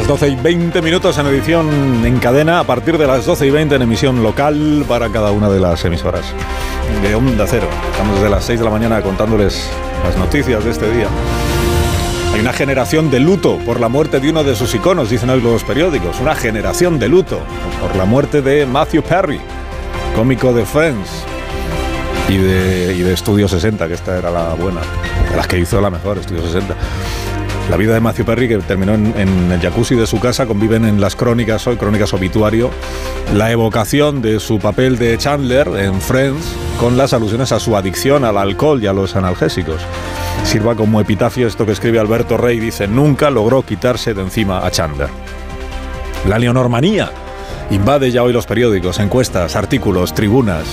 Las 12 y 20 minutos en edición en cadena, a partir de las 12 y 20 en emisión local para cada una de las emisoras de Onda Cero. Estamos desde las 6 de la mañana contándoles las noticias de este día. Hay una generación de luto por la muerte de uno de sus iconos, dicen hoy los periódicos. Una generación de luto por la muerte de Matthew Perry, cómico de Friends y de, y de Estudio 60, que esta era la buena, de las que hizo la mejor, Estudio 60. La vida de Matthew Perry, que terminó en, el jacuzzi de su casa, conviven en las crónicas hoy, crónicas obituario, la evocación de su papel de Chandler en Friends con las alusiones a su adicción al alcohol y a los analgésicos. Sirva como epitafio esto que escribe Alberto Rey, dice, nunca logró quitarse de encima a Chandler. La leonormanía invade ya hoy los periódicos, encuestas, artículos, tribunas.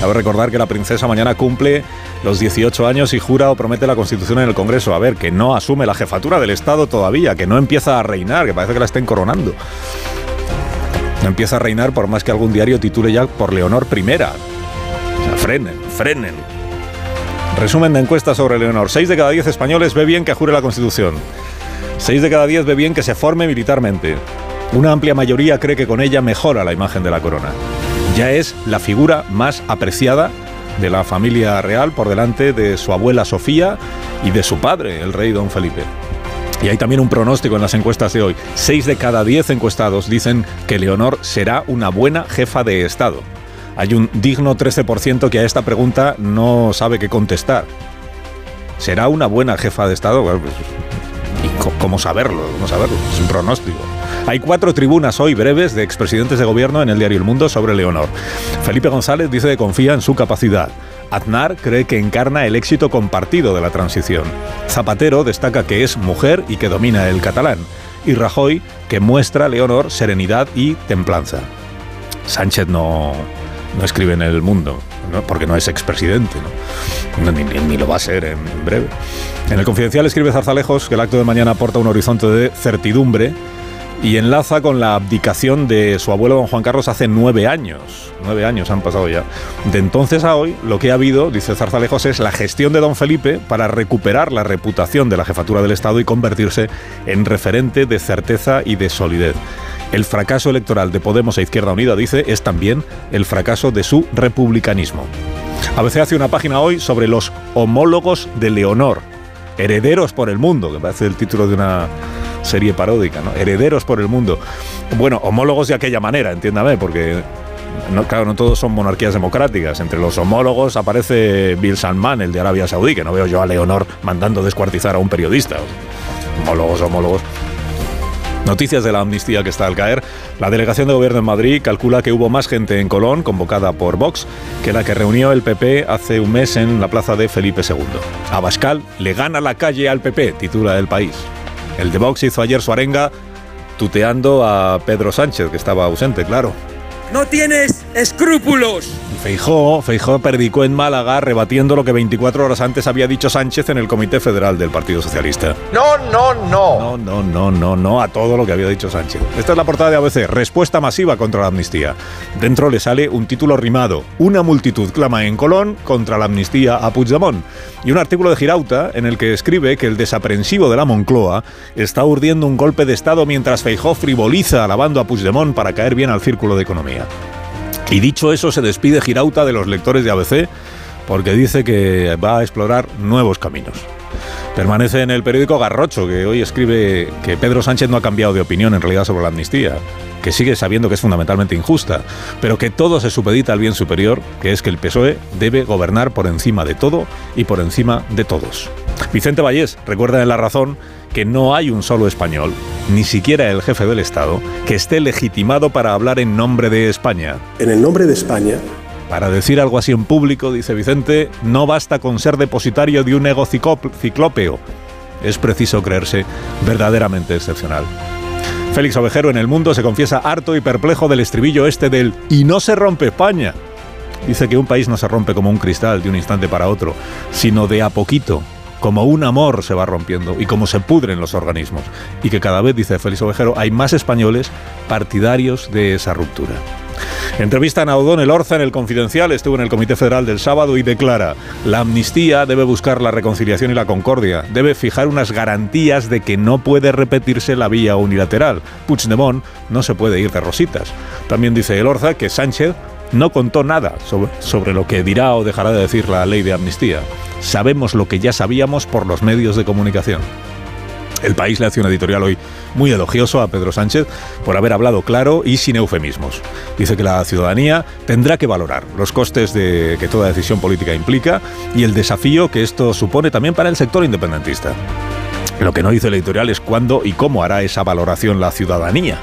Cabe recordar que la princesa mañana cumple los 18 años y jura o promete la Constitución en el Congreso. A ver, que no asume la jefatura del Estado todavía, que no empieza a reinar, que parece que la estén coronando. No empieza a reinar por más que algún diario titule ya por Leonor I. O sea, frenen, frenen. Resumen de encuesta sobre Leonor. 6 de cada 10 españoles ve bien que jure la Constitución. 6 de cada 10 ve bien que se forme militarmente. Una amplia mayoría cree que con ella mejora la imagen de la corona. Ya es la figura más apreciada de la familia real por delante de su abuela Sofía y de su padre, el rey don Felipe. Y hay también un pronóstico en las encuestas de hoy. Seis de cada diez encuestados dicen que Leonor será una buena jefa de Estado. Hay un digno 13% que a esta pregunta no sabe qué contestar. ¿Será una buena jefa de Estado? Pues, ¿Y cómo saberlo? ¿Cómo saberlo? Es un pronóstico. Hay cuatro tribunas hoy breves de expresidentes de gobierno en el diario El Mundo sobre Leonor. Felipe González dice que confía en su capacidad. Aznar cree que encarna el éxito compartido de la transición. Zapatero destaca que es mujer y que domina el catalán. Y Rajoy que muestra a Leonor serenidad y templanza. Sánchez no, no escribe en el mundo, porque no es expresidente. Ni, ni, lo va a ser en, breve. En el Confidencial escribe Zarzalejos que el acto de mañana aporta un horizonte de certidumbre y enlaza con la abdicación de su abuelo don Juan Carlos hace nueve años. Nueve años han pasado ya. De entonces a hoy, lo que ha habido, dice Zarzalejos, es la gestión de don Felipe para recuperar la reputación de la jefatura del Estado y convertirse en referente de certeza y de solidez. El fracaso electoral de Podemos e Izquierda Unida, dice, es también el fracaso de su republicanismo. ABC hace una página hoy sobre los homólogos de Leonor, herederos por el mundo, que parece el título de una serie paródica, ¿no? Herederos por el mundo. Bueno, homólogos de aquella manera, entiéndame, porque no, claro, no todos son monarquías democráticas. Entre los homólogos aparece Bill Salman, el de Arabia Saudí, que no veo yo a Leonor mandando descuartizar a un periodista. Homólogos, homólogos. Noticias de la amnistía que está al caer. La delegación de gobierno en Madrid calcula que hubo más gente en Colón, convocada por Vox, que la que reunió el PP hace un mes en la plaza de Felipe II. Abascal le gana la calle al PP, titula el país. El de Vox hizo ayer su arenga tuteando a Pedro Sánchez, que estaba ausente, claro. No tienes escrúpulos. Feijó, Feijó predicó en Málaga rebatiendo lo que 24 horas antes había dicho Sánchez en el Comité Federal del Partido Socialista. No, no, no. No, no, no, no, no a todo lo que había dicho Sánchez. Esta es la portada de ABC, respuesta masiva contra la amnistía. Dentro le sale un título rimado, una multitud clama en Colón contra la amnistía a Puigdemont. Y un artículo de Girauta en el que escribe que el desaprensivo de la Moncloa está urdiendo un golpe de Estado mientras Feijó frivoliza alabando a Puigdemont para caer bien al círculo de economía. Y dicho eso, se despide Girauta de los lectores de ABC porque dice que va a explorar nuevos caminos. Permanece en el periódico Garrocho, que hoy escribe que Pedro Sánchez no ha cambiado de opinión en realidad sobre la amnistía, que sigue sabiendo que es fundamentalmente injusta, pero que todo se supedita al bien superior, que es que el PSOE debe gobernar por encima de todo y por encima de todos. Vicente Vallés recuerda en La Razón que no hay un solo español, ni siquiera el jefe del Estado, que esté legitimado para hablar en nombre de España. En el nombre de España, para decir algo así en público, dice Vicente, no basta con ser depositario de un ego ciclópeo. es preciso creerse verdaderamente excepcional. Félix Ovejero en El Mundo se confiesa harto y perplejo del estribillo este del y no se rompe España. Dice que un país no se rompe como un cristal de un instante para otro, sino de a poquito, como un amor se va rompiendo y como se pudren los organismos. Y que cada vez, dice Félix Ovejero, hay más españoles partidarios de esa ruptura. Entrevistan a O'Donnell Orza en el Confidencial, estuvo en el Comité Federal del sábado y declara, la amnistía debe buscar la reconciliación y la concordia, debe fijar unas garantías de que no puede repetirse la vía unilateral. Puigdemont no se puede ir de rositas. También dice el Orza que Sánchez no contó nada sobre, sobre, lo que dirá o dejará de decir la ley de amnistía. Sabemos lo que ya sabíamos por los medios de comunicación. El país le hace un editorial hoy muy elogioso a Pedro Sánchez por haber hablado claro y sin eufemismos. Dice que la ciudadanía tendrá que valorar los costes de que toda decisión política implica y el desafío que esto supone también para el sector independentista. Lo que no dice el editorial es cuándo y cómo hará esa valoración la ciudadanía.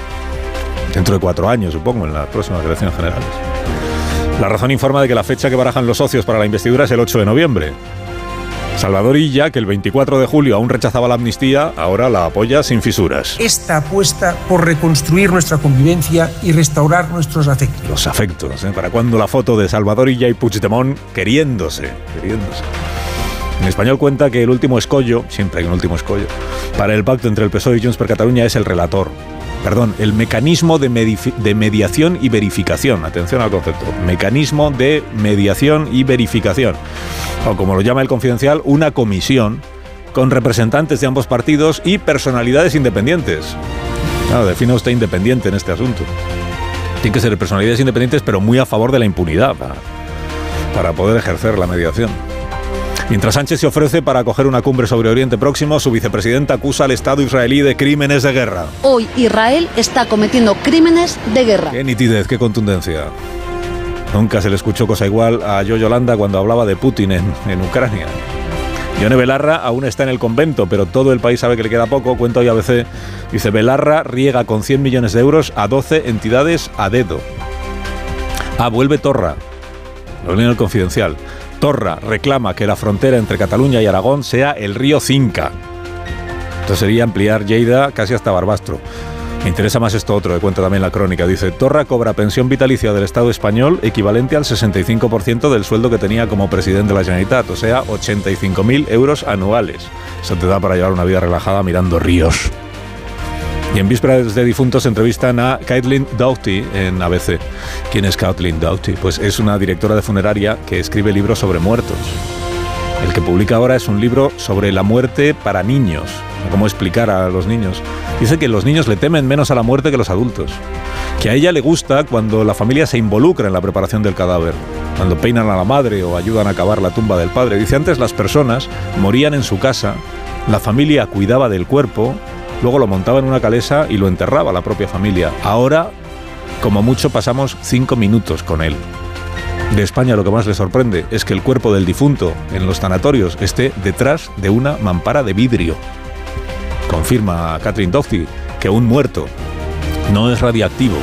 Dentro de cuatro años, supongo, en las próximas elecciones generales. La razón informa de que la fecha que barajan los socios para la investidura es el 8 de noviembre. Salvador Illa, que el 24 de julio aún rechazaba la amnistía, ahora la apoya sin fisuras. Esta apuesta por reconstruir nuestra convivencia y restaurar nuestros afectos. Los afectos, ¿eh? ¿Para cuándo la foto de Salvador Illa y Puigdemont queriéndose? Queriéndose. En español cuenta que el último escollo, siempre hay un último escollo, para el pacto entre el PSOE y Junts per Cataluña es el relator. Perdón, el mecanismo de, mediación y verificación. Atención al concepto. Mecanismo de mediación y verificación. O como lo llama el confidencial, una comisión con representantes de ambos partidos y personalidades independientes. Claro, define usted independiente en este asunto. Tienen que ser personalidades independientes, pero muy a favor de la impunidad para poder ejercer la mediación. Mientras Sánchez se ofrece para acoger una cumbre sobre Oriente Próximo, su vicepresidenta acusa al Estado israelí de crímenes de guerra. Hoy Israel está cometiendo crímenes de guerra. Qué nitidez, qué contundencia. Nunca se le escuchó cosa igual a Yo Yolanda cuando hablaba de Putin en, en Ucrania. Yone Belarra aún está en el convento, pero todo el país sabe que le queda poco. Cuenta hoy ABC. Dice, Belarra riega con 100 millones de euros a 12 entidades a dedo. Ah, vuelve Torra. Lo en el confidencial. Torra reclama que la frontera entre Cataluña y Aragón sea el río Cinca. Esto sería ampliar Lleida casi hasta Barbastro. Me interesa más esto otro, que cuenta también la crónica. Dice, Torra cobra pensión vitalicia del Estado español equivalente al 65% del sueldo que tenía como presidente de la Generalitat, o sea, 85.000 euros anuales. Eso te da para llevar una vida relajada mirando ríos. Y en vísperas de difuntos entrevistan a Caitlin Doughty en ABC. ¿Quién es Caitlin Doughty? Pues es una directora de funeraria que escribe libros sobre muertos. El que publica ahora es un libro sobre la muerte para niños, cómo explicar a los niños. Dice que los niños le temen menos a la muerte que los adultos. Que a ella le gusta cuando la familia se involucra en la preparación del cadáver, cuando peinan a la madre o ayudan a cavar la tumba del padre. Dice antes las personas morían en su casa, la familia cuidaba del cuerpo, luego lo montaba en una calesa y lo enterraba la propia familia. Ahora, como mucho, pasamos cinco minutos con él. De España lo que más le sorprende es que el cuerpo del difunto en los sanatorios esté detrás de una mampara de vidrio. Confirma Catherine Doffy que un muerto no es radiactivo.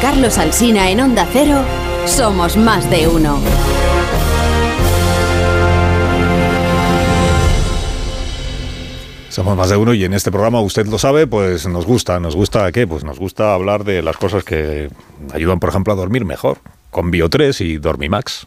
Carlos Alsina en Onda Cero, somos más de uno. Somos más de uno y en este programa, usted lo sabe, pues nos gusta. ¿Nos gusta qué? Pues nos gusta hablar de las cosas que ayudan, por ejemplo, a dormir mejor. Con Bio3 y Dormimax.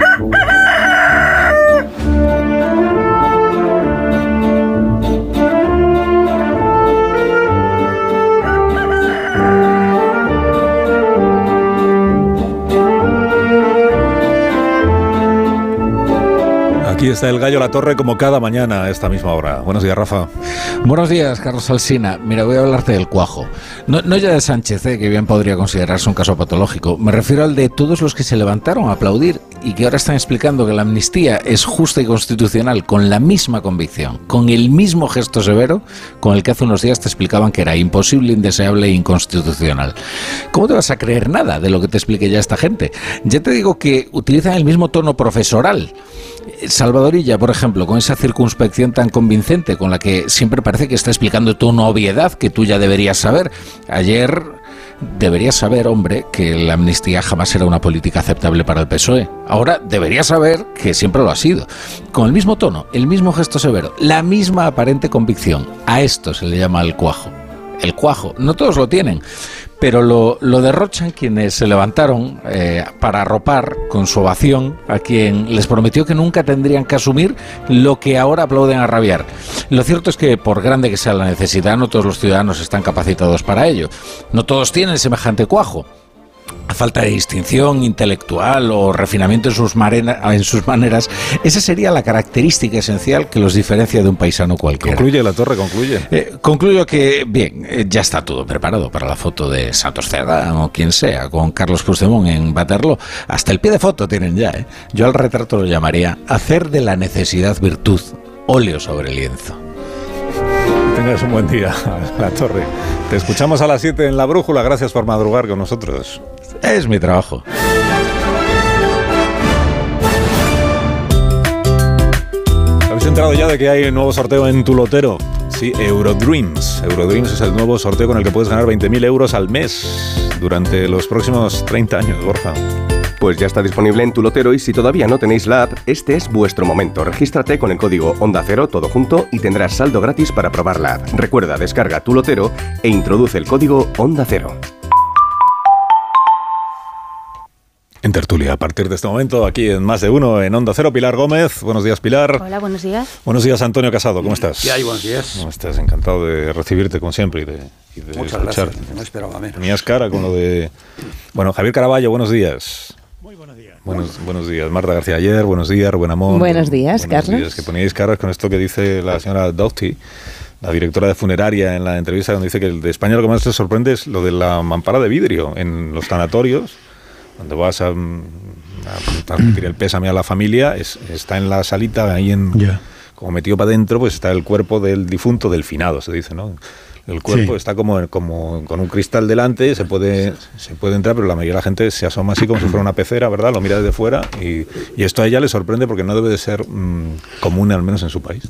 Oh. Está el gallo La Torre como cada mañana a esta misma hora. Buenos días, Rafa. Buenos días, Carlos Alsina. Mira, voy a hablarte del cuajo. No, no ya de Sánchez, eh, que bien podría considerarse un caso patológico. Me refiero al de todos los que se levantaron a aplaudir y que ahora están explicando que la amnistía es justa y constitucional con la misma convicción, con el mismo gesto severo con el que hace unos días te explicaban que era imposible, indeseable e inconstitucional. ¿Cómo te vas a creer nada de lo que te explique ya esta gente? Ya te digo que utilizan el mismo tono profesoral. Salvadorilla, por ejemplo, con esa circunspección tan convincente con la que siempre parece que está explicando tu una obviedad que tú ya deberías saber. Ayer deberías saber, hombre, que la amnistía jamás era una política aceptable para el PSOE. Ahora deberías saber que siempre lo ha sido. Con el mismo tono, el mismo gesto severo, la misma aparente convicción. A esto se le llama el cuajo. El cuajo. No todos lo tienen, pero lo, derrochan quienes se levantaron eh, para arropar con su ovación a quien les prometió que nunca tendrían que asumir lo que ahora aplauden a rabiar. Lo cierto es que, por grande que sea la necesidad, no todos los ciudadanos están capacitados para ello. No todos tienen semejante cuajo a falta de distinción intelectual o refinamiento en sus, en sus maneras, esa sería la característica esencial que los diferencia de un paisano cualquiera. Concluye la torre, concluye. Eh, concluyo que, bien, eh, ya está todo preparado para la foto de Santos Cerda o quien sea, con Carlos Puigdemont en Baterlo. Hasta el pie de foto tienen ya. ¿eh? Yo al retrato lo llamaría hacer de la necesidad virtud, óleo sobre lienzo tengas un buen día, La Torre. Te escuchamos a las 7 en La Brújula. Gracias por madrugar con nosotros. Es mi trabajo. ¿Habéis enterado ya de que hay un nuevo sorteo en tu lotero? Sí, Eurodreams. Eurodreams es el nuevo sorteo con el que puedes ganar 20.000 euros al mes durante los próximos 30 años, Borja. Pues ya está disponible en tu lotero y si todavía no tenéis la app, este es vuestro momento. Regístrate con el código Onda Cero todo junto y tendrás saldo gratis para probar la app. Recuerda, descarga tu lotero e introduce el código Onda Cero. En tertulia, a partir de este momento, aquí en Más de Uno, en Onda Cero, Pilar Gómez. Buenos días, Pilar. Hola, buenos días. Buenos días, Antonio Casado. ¿Cómo estás? ¿Qué hay? Buenos días. ¿Cómo estás? Encantado de recibirte, como siempre, y de, y de Muchas escuchar. gracias. No esperaba menos. Tenías cara con lo de... Bueno, Javier Caraballo, buenos días. Buenos días. Buenos, días. Marta García Ayer, buenos días, Rubén Amón. Buenos días, buenos Carlos. Días, que poníais caras con esto que dice la señora Doughty, la directora de funeraria, en la entrevista, donde dice que el de España lo que más te sorprende es lo de la mampara de vidrio en los sanatorios, donde vas a, a transmitir el pésame a la familia, es, está en la salita ahí en... Como metido para adentro, pues está el cuerpo del difunto, del finado, se dice, ¿no? El cuerpo Sí. está como, como con un cristal delante, se puede, se puede entrar, pero la mayoría de la gente se asoma así como si fuera una pecera, ¿verdad? Lo mira desde fuera y, y esto a ella le sorprende porque no debe de ser mm, común, al menos en su país.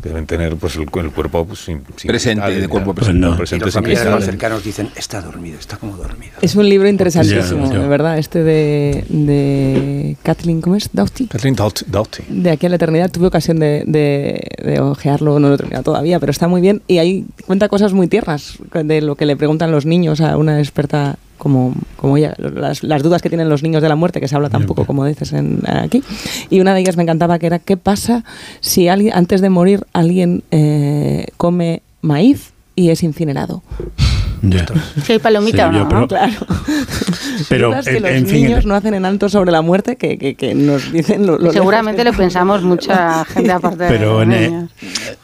Que deben tener pues el, el cuerpo pues, sin, sin Presente, de ya. cuerpo presente. Pues no. Y presente los familiares más cercanos dicen, está dormido, está como dormido. Es un libro interesantísimo, de verdad, este de, de Kathleen, ¿cómo es? Doughty. Kathleen Doughty. Doughty. De aquí a la eternidad tuve ocasión de, de, de ojearlo, no lo he terminado todavía, pero está muy bien y ahí cuenta cosas muy tiernas de lo que le preguntan los niños a una experta como, como ella, las, las dudas que tienen los niños de la muerte, que se habla tan poco como dices en, aquí. Y una de ellas me encantaba que era, ¿qué pasa si alguien, antes de morir alguien eh, come maíz y es incinerado? Ya. Si hay palomita Sí, o yo, no, pero- ¿no? Claro. Pero, Dudas que en- los en fin, niños en- no hacen en alto sobre la muerte que, que, que nos dicen lo, lo Seguramente lo pensamos mucha gente aparte Pero de en los el, niños.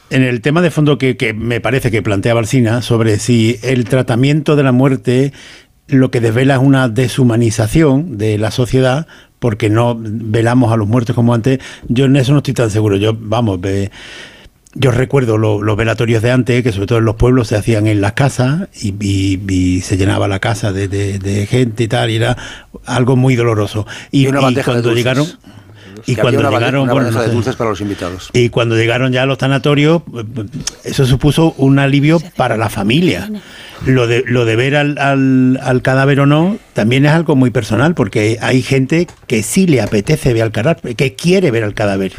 en el tema de fondo que, que me parece que plantea Balsina sobre si el tratamiento de la muerte lo que desvela es una deshumanización de la sociedad porque no velamos a los muertos como antes, yo en eso no estoy tan seguro. Yo, vamos, yo recuerdo lo- los velatorios de antes, que sobre todo en los pueblos se hacían en las casas y, y- y se llenaba la casa de, de- de gente y tal, y era algo muy doloroso. Y, Y una y bandeja de cuando dulces. llegaron... Y cuando una, llegaron, una bueno, bandeja no de sé. dulces para los invitados. Y cuando llegaron ya a los tanatorios, eh, eso supuso un alivio para la familia. Lo de, lo de ver al, al- al cadáver o no también es algo muy personal, porque hay gente que sí le apetece ver al cadáver, que quiere ver al cadáver.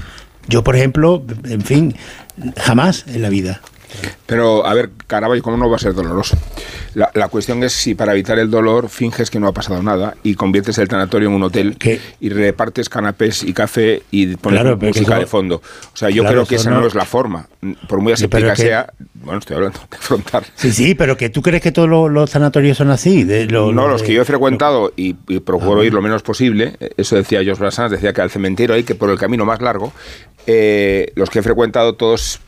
Yo, por ejemplo, en fin, jamás en la vida. Pero, a ver, Caraballo, ¿cómo no va a ser doloroso? La, la cuestión es si para evitar el dolor finges que no ha pasado nada y conviertes el tanatorio en un hotel y repartes canapés y café y pones Claro, música eso- de fondo. O sea, yo Claro, creo que esa no... no- es la forma. Por muy aséptica que- sea, bueno, estoy hablando de afrontar. Sí, sí, pero que tú crees que todos los, los sanatorios son así. De, lo- no, lo los de- que yo he frecuentado y, y procuro ir lo menos posible, eso decía Jos Brassans, decía que al cementerio hay que por el camino más largo, eh, los que he frecuentado todos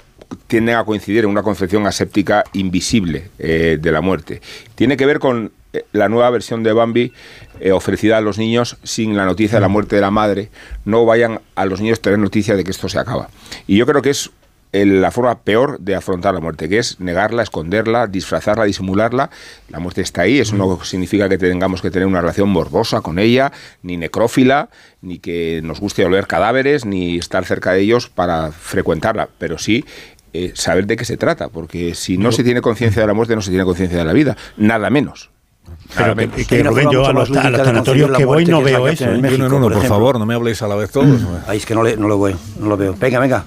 tienden a coincidir en una concepción aséptica invisible eh, de la muerte. Tiene que ver con eh, la nueva versión de Bambi eh, ofrecida a los niños sin la noticia de la muerte de la madre. No vayan a los niños tener noticia de que esto se acaba. Y yo creo que es la forma peor de afrontar la muerte, que es negarla, esconderla, disfrazarla, disimularla. La muerte está ahí, eso no significa que tengamos que tener una relación morbosa con ella, ni necrófila, ni que nos guste oler cadáveres, ni estar cerca de ellos para frecuentarla, pero sí eh, saber de qué se trata, porque si no se tiene conciencia de la muerte, no se tiene conciencia de la vida, nada menos. Pero que, menos. que, Rubén, yo a los, a los tanatorios que voy no veo eso. ¿eh? Uno en uno, por favor, no me habléis a la vez todos. Ay, es que no, le- no lo veo, no lo veo. Venga, venga.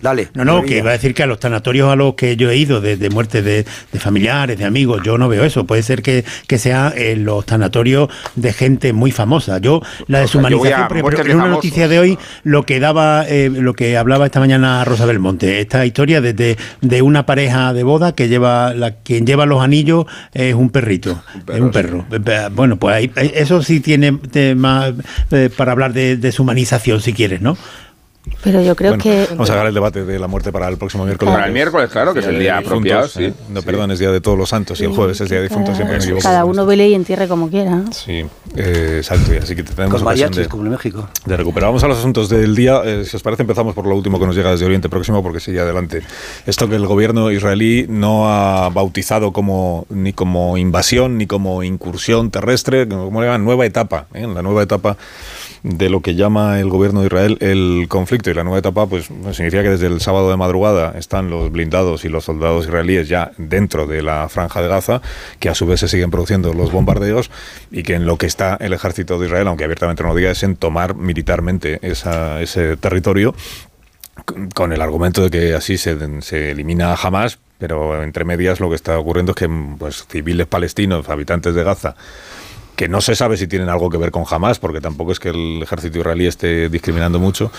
Dale. No, no, que iba a decir que a los tanatorios a los que yo he ido, de, de muerte de, de familiares, de amigos, yo no veo eso. Puede ser que, que sea en los tanatorios de gente muy famosa. Yo, la deshumanización, muertes de en una famosos. noticia de hoy, lo que daba, eh, lo que hablaba esta mañana Rosa Belmonte, esta historia de, de, una pareja de boda que lleva, la, quien lleva los anillos es un perrito, es un perro. Eh, Bueno, pues ahí- ahí- eso sí tiene eh, para hablar de deshumanización, si quieres, ¿no? Pero yo creo Bueno, que... Vamos a dejar el debate de la muerte para el próximo miércoles. Para el miércoles, claro, que es el día apropiado, difuntos, sí. ¿eh? No, perdón, es día de todos los santos y el jueves es día de difuntos, siempre me equivoco. Cada uno vele y entierre como quiera. Sí, eh, exacto, y así que tenemos Con ocasión mariachis, de, como en México. de recuperar. Vamos a los asuntos del día. Eh, si os parece, empezamos por lo último que nos llega desde Oriente Próximo, porque sigue adelante. Esto que el gobierno israelí no ha bautizado como ni como invasión ni como incursión terrestre, como le llaman, nueva etapa, ¿eh? la nueva etapa de lo que llama el gobierno de Israel el conflicto. Y la nueva etapa, pues significa que desde el sábado de madrugada están los blindados y los soldados israelíes ya dentro de la franja de Gaza, que a su vez se siguen produciendo los bombardeos y que en lo que está el ejército de Israel, aunque abiertamente no lo diga, es en tomar militarmente esa- ese territorio con- con el argumento de que así se, se elimina a Hamas, pero entre medias lo que está ocurriendo es que pues, civiles palestinos, habitantes de Gaza, que no se sabe si tienen algo que ver con Hamas, porque tampoco es que el ejército israelí esté discriminando mucho,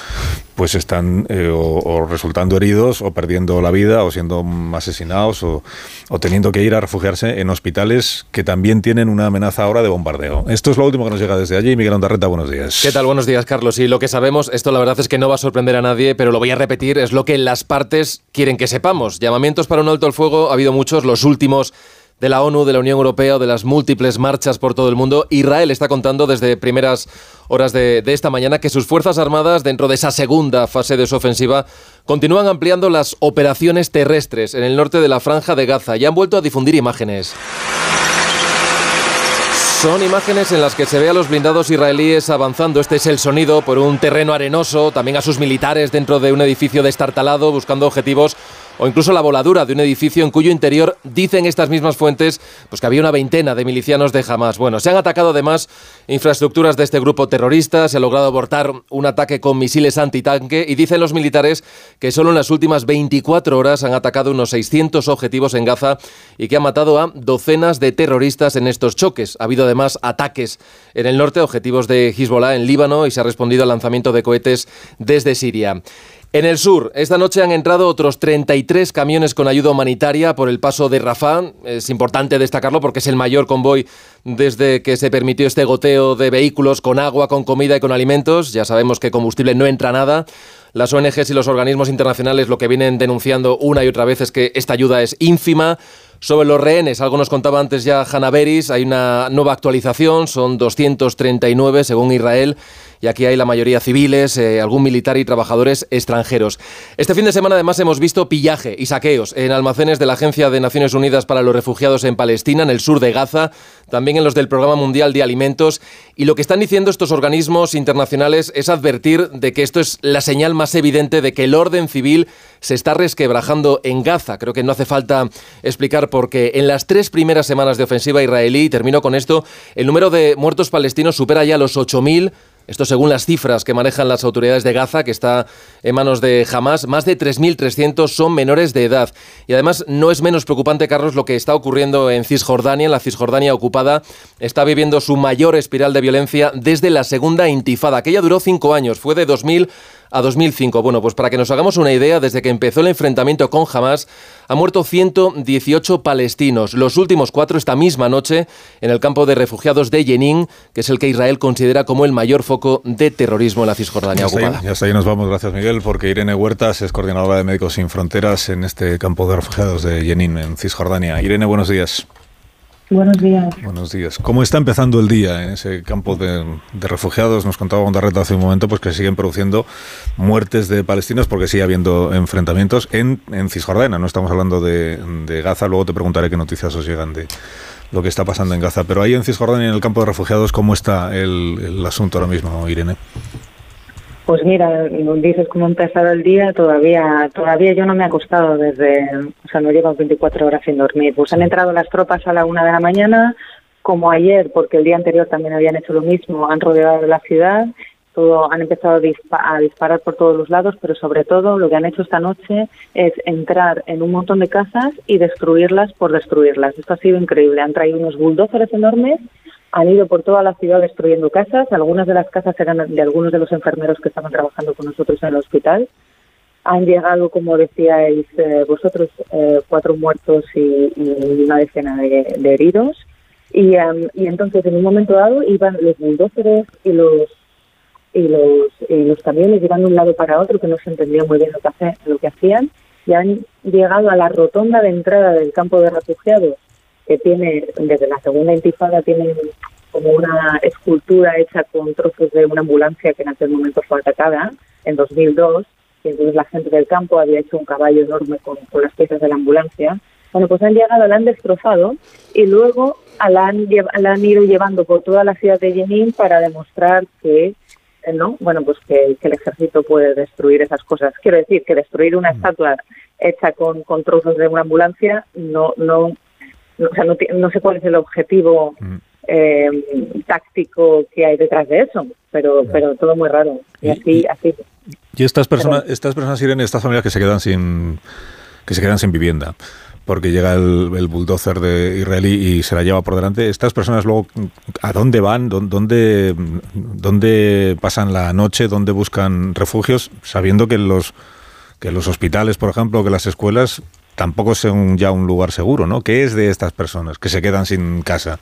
pues están eh, o, resultando heridos, o perdiendo la vida, o siendo asesinados, o, o teniendo que ir a refugiarse en hospitales que también tienen una amenaza ahora de bombardeo. Esto es lo último que nos llega desde allí. Miguel Ondarreta, buenos días. ¿Qué tal? Buenos días, Carlos. Y lo que sabemos, esto la verdad es que no va a sorprender a nadie, pero lo voy a repetir, es lo que las partes quieren que sepamos. Llamamientos para un alto al fuego ha habido muchos, los últimos de la ONU, de la Unión Europea de las múltiples marchas por todo el mundo. Israel está contando desde primeras horas de, de esta mañana que sus Fuerzas Armadas, dentro de esa segunda fase de su ofensiva, continúan ampliando las operaciones terrestres en el norte de la franja de Gaza y han vuelto a difundir imágenes. Son imágenes en las que se ve a los blindados israelíes avanzando. Este es el sonido por un terreno arenoso, también a sus militares dentro de un edificio destartalado buscando objetivos o incluso la voladura de un edificio en cuyo interior dicen estas mismas fuentes pues que había una veintena de milicianos de Hamas. Bueno, se han atacado además infraestructuras de este grupo terrorista, se ha logrado abortar un ataque con misiles antitanque y dicen los militares que solo en las últimas 24 horas han atacado unos 600 objetivos en Gaza y que han matado a docenas de terroristas en estos choques. Ha habido además ataques en el norte, objetivos de Hezbollah en Líbano y se ha respondido al lanzamiento de cohetes desde Siria. En el sur, esta noche han entrado otros 33 camiones con ayuda humanitaria por el paso de Rafah. Es importante destacarlo porque es el mayor convoy desde que se permitió este goteo de vehículos con agua, con comida y con alimentos. Ya sabemos que combustible no entra nada. Las ONGs y los organismos internacionales lo que vienen denunciando una y otra vez es que esta ayuda es ínfima. Sobre los rehenes, algo nos contaba antes ya Hanna Beris, hay una nueva actualización, son 239 según Israel, y aquí hay la mayoría civiles, eh, algún militar y trabajadores extranjeros. Este fin de semana además hemos visto pillaje y saqueos en almacenes de la Agencia de Naciones Unidas para los Refugiados en Palestina, en el sur de Gaza, también en los del Programa Mundial de Alimentos, y lo que están diciendo estos organismos internacionales es advertir de que esto es la señal más evidente de que el orden civil se está resquebrajando en Gaza. Creo que no hace falta explicar por qué. En las tres primeras semanas de ofensiva israelí, y termino con esto, el número de muertos palestinos supera ya los 8.000 Esto según las cifras que manejan las autoridades de Gaza, que está en manos de Hamas, más de 3.300 son menores de edad. Y además no es menos preocupante, Carlos, lo que está ocurriendo en Cisjordania. La Cisjordania ocupada está viviendo su mayor espiral de violencia desde la segunda intifada. Aquella duró cinco años, fue de 2000 a 2005. Bueno, pues para que nos hagamos una idea, desde que empezó el enfrentamiento con Hamas, ha muerto 118 palestinos, los últimos cuatro esta misma noche en el campo de refugiados de Jenin, que es el que Israel considera como el mayor foco de terrorismo en la Cisjordania hasta, ocupada. ahí, ya hasta ahí nos vamos, gracias Miguel, porque Irene Huertas es coordinadora de Médicos Sin Fronteras en este campo de refugiados de Jenin, en Cisjordania. Irene, buenos días. Buenos días. Buenos días. ¿Cómo está empezando el día en ese campo de, refugiados? Nos contaba Gondarreta hace un momento pues que siguen produciendo muertes de palestinos porque sigue habiendo enfrentamientos en, en Cisjordania. No estamos hablando de, de Gaza. Luego te preguntaré qué noticias os llegan de lo que está pasando en Gaza. Pero ahí en Cisjordania, en el campo de refugiados, ¿cómo está el asunto ahora mismo, Irene? Pues mira, dices cómo ha empezado el día, todavía todavía yo no me he acostado desde, o sea, no llevo 24 horas sin dormir. Pues han entrado las tropas a la una de la mañana, como ayer, porque el día anterior también habían hecho lo mismo, han rodeado la ciudad, todo, han empezado a, dispa a disparar por todos los lados, pero sobre todo lo que han hecho esta noche es entrar en un montón de casas y destruirlas por destruirlas. Esto ha sido increíble. Han traído unos bulldozers enormes han ido por toda la ciudad destruyendo casas. Algunas de las casas eran de algunos de los enfermeros que estaban trabajando con nosotros en el hospital. Han llegado, como decíais eh, vosotros, eh, cuatro muertos y, y, una decena de, de heridos. Y, um, y, entonces, en un momento dado, iban los bulldozers y los y los, y los camiones llevando de un lado para otro, que no se entendía muy bien lo que, hace, lo que hacían, y han llegado a la rotonda de entrada del campo de refugiados que tiene, desde la segunda intifada, tiene como una escultura hecha con trozos de una ambulancia que en aquel momento fue atacada en 2002, y entonces la gente del campo había hecho un caballo enorme con, con las piezas de la ambulancia. Bueno, pues han llegado, la han destrozado y luego la han, la han ido llevando por toda la ciudad de Jenin para demostrar que no bueno pues que, que, el ejército puede destruir esas cosas. Quiero decir que destruir una estatua hecha con, con trozos de una ambulancia no no o sea, no, no, sé cuál es el objetivo eh, táctico que hay detrás de eso, pero pero todo muy raro. Y así, así. Y estas personas, pero, estas personas Irene, estas familias que se quedan sin que se quedan sin vivienda, porque llega el, el bulldozer de israelí y se la lleva por delante. Estas personas luego, ¿a dónde van? ¿Dónde, dónde pasan la noche? ¿Dónde buscan refugios? Sabiendo que los que los hospitales, por ejemplo, que las escuelas tampoco son ya un lugar seguro, ¿no? ¿Qué es de estas personas que se quedan sin casa?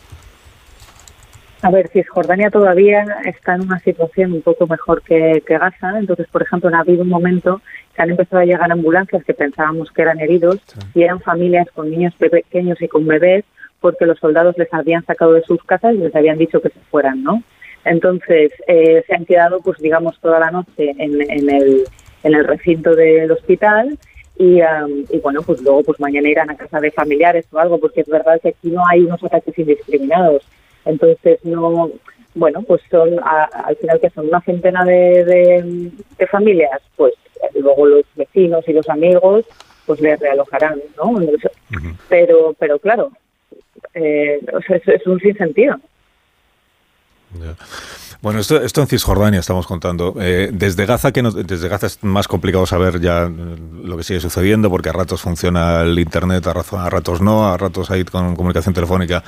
A ver, Cisjordania todavía está en una situación un poco mejor que, que, Gaza. Entonces, por ejemplo, ha habido un momento que han empezado a llegar ambulancias que pensábamos que eran heridos sí. y eran familias con niños pequeños y con bebés porque los soldados les habían sacado de sus casas y les habían dicho que se fueran, ¿no? Entonces, eh, se han quedado, pues digamos, toda la noche en, en, el, en el recinto del hospital y, um, y, bueno, pues luego pues mañana irán a casa de familiares o algo, porque es verdad que aquí no hay unos ataques indiscriminados. Entonces, no, bueno, pues son, a, al final que son una centena de, de, de, familias, pues luego los vecinos y los amigos pues les realojarán, ¿no? Uh -huh. Pero, pero claro, eh, o sea, es, es un sinsentido. Yeah. Bueno, esto, esto en Cisjordania estamos contando. Eh, desde Gaza, que no, desde Gaza es más complicado saber ya lo que sigue sucediendo, porque a ratos funciona el internet, a, a ratos no, a ratos hay con comunicación telefónica,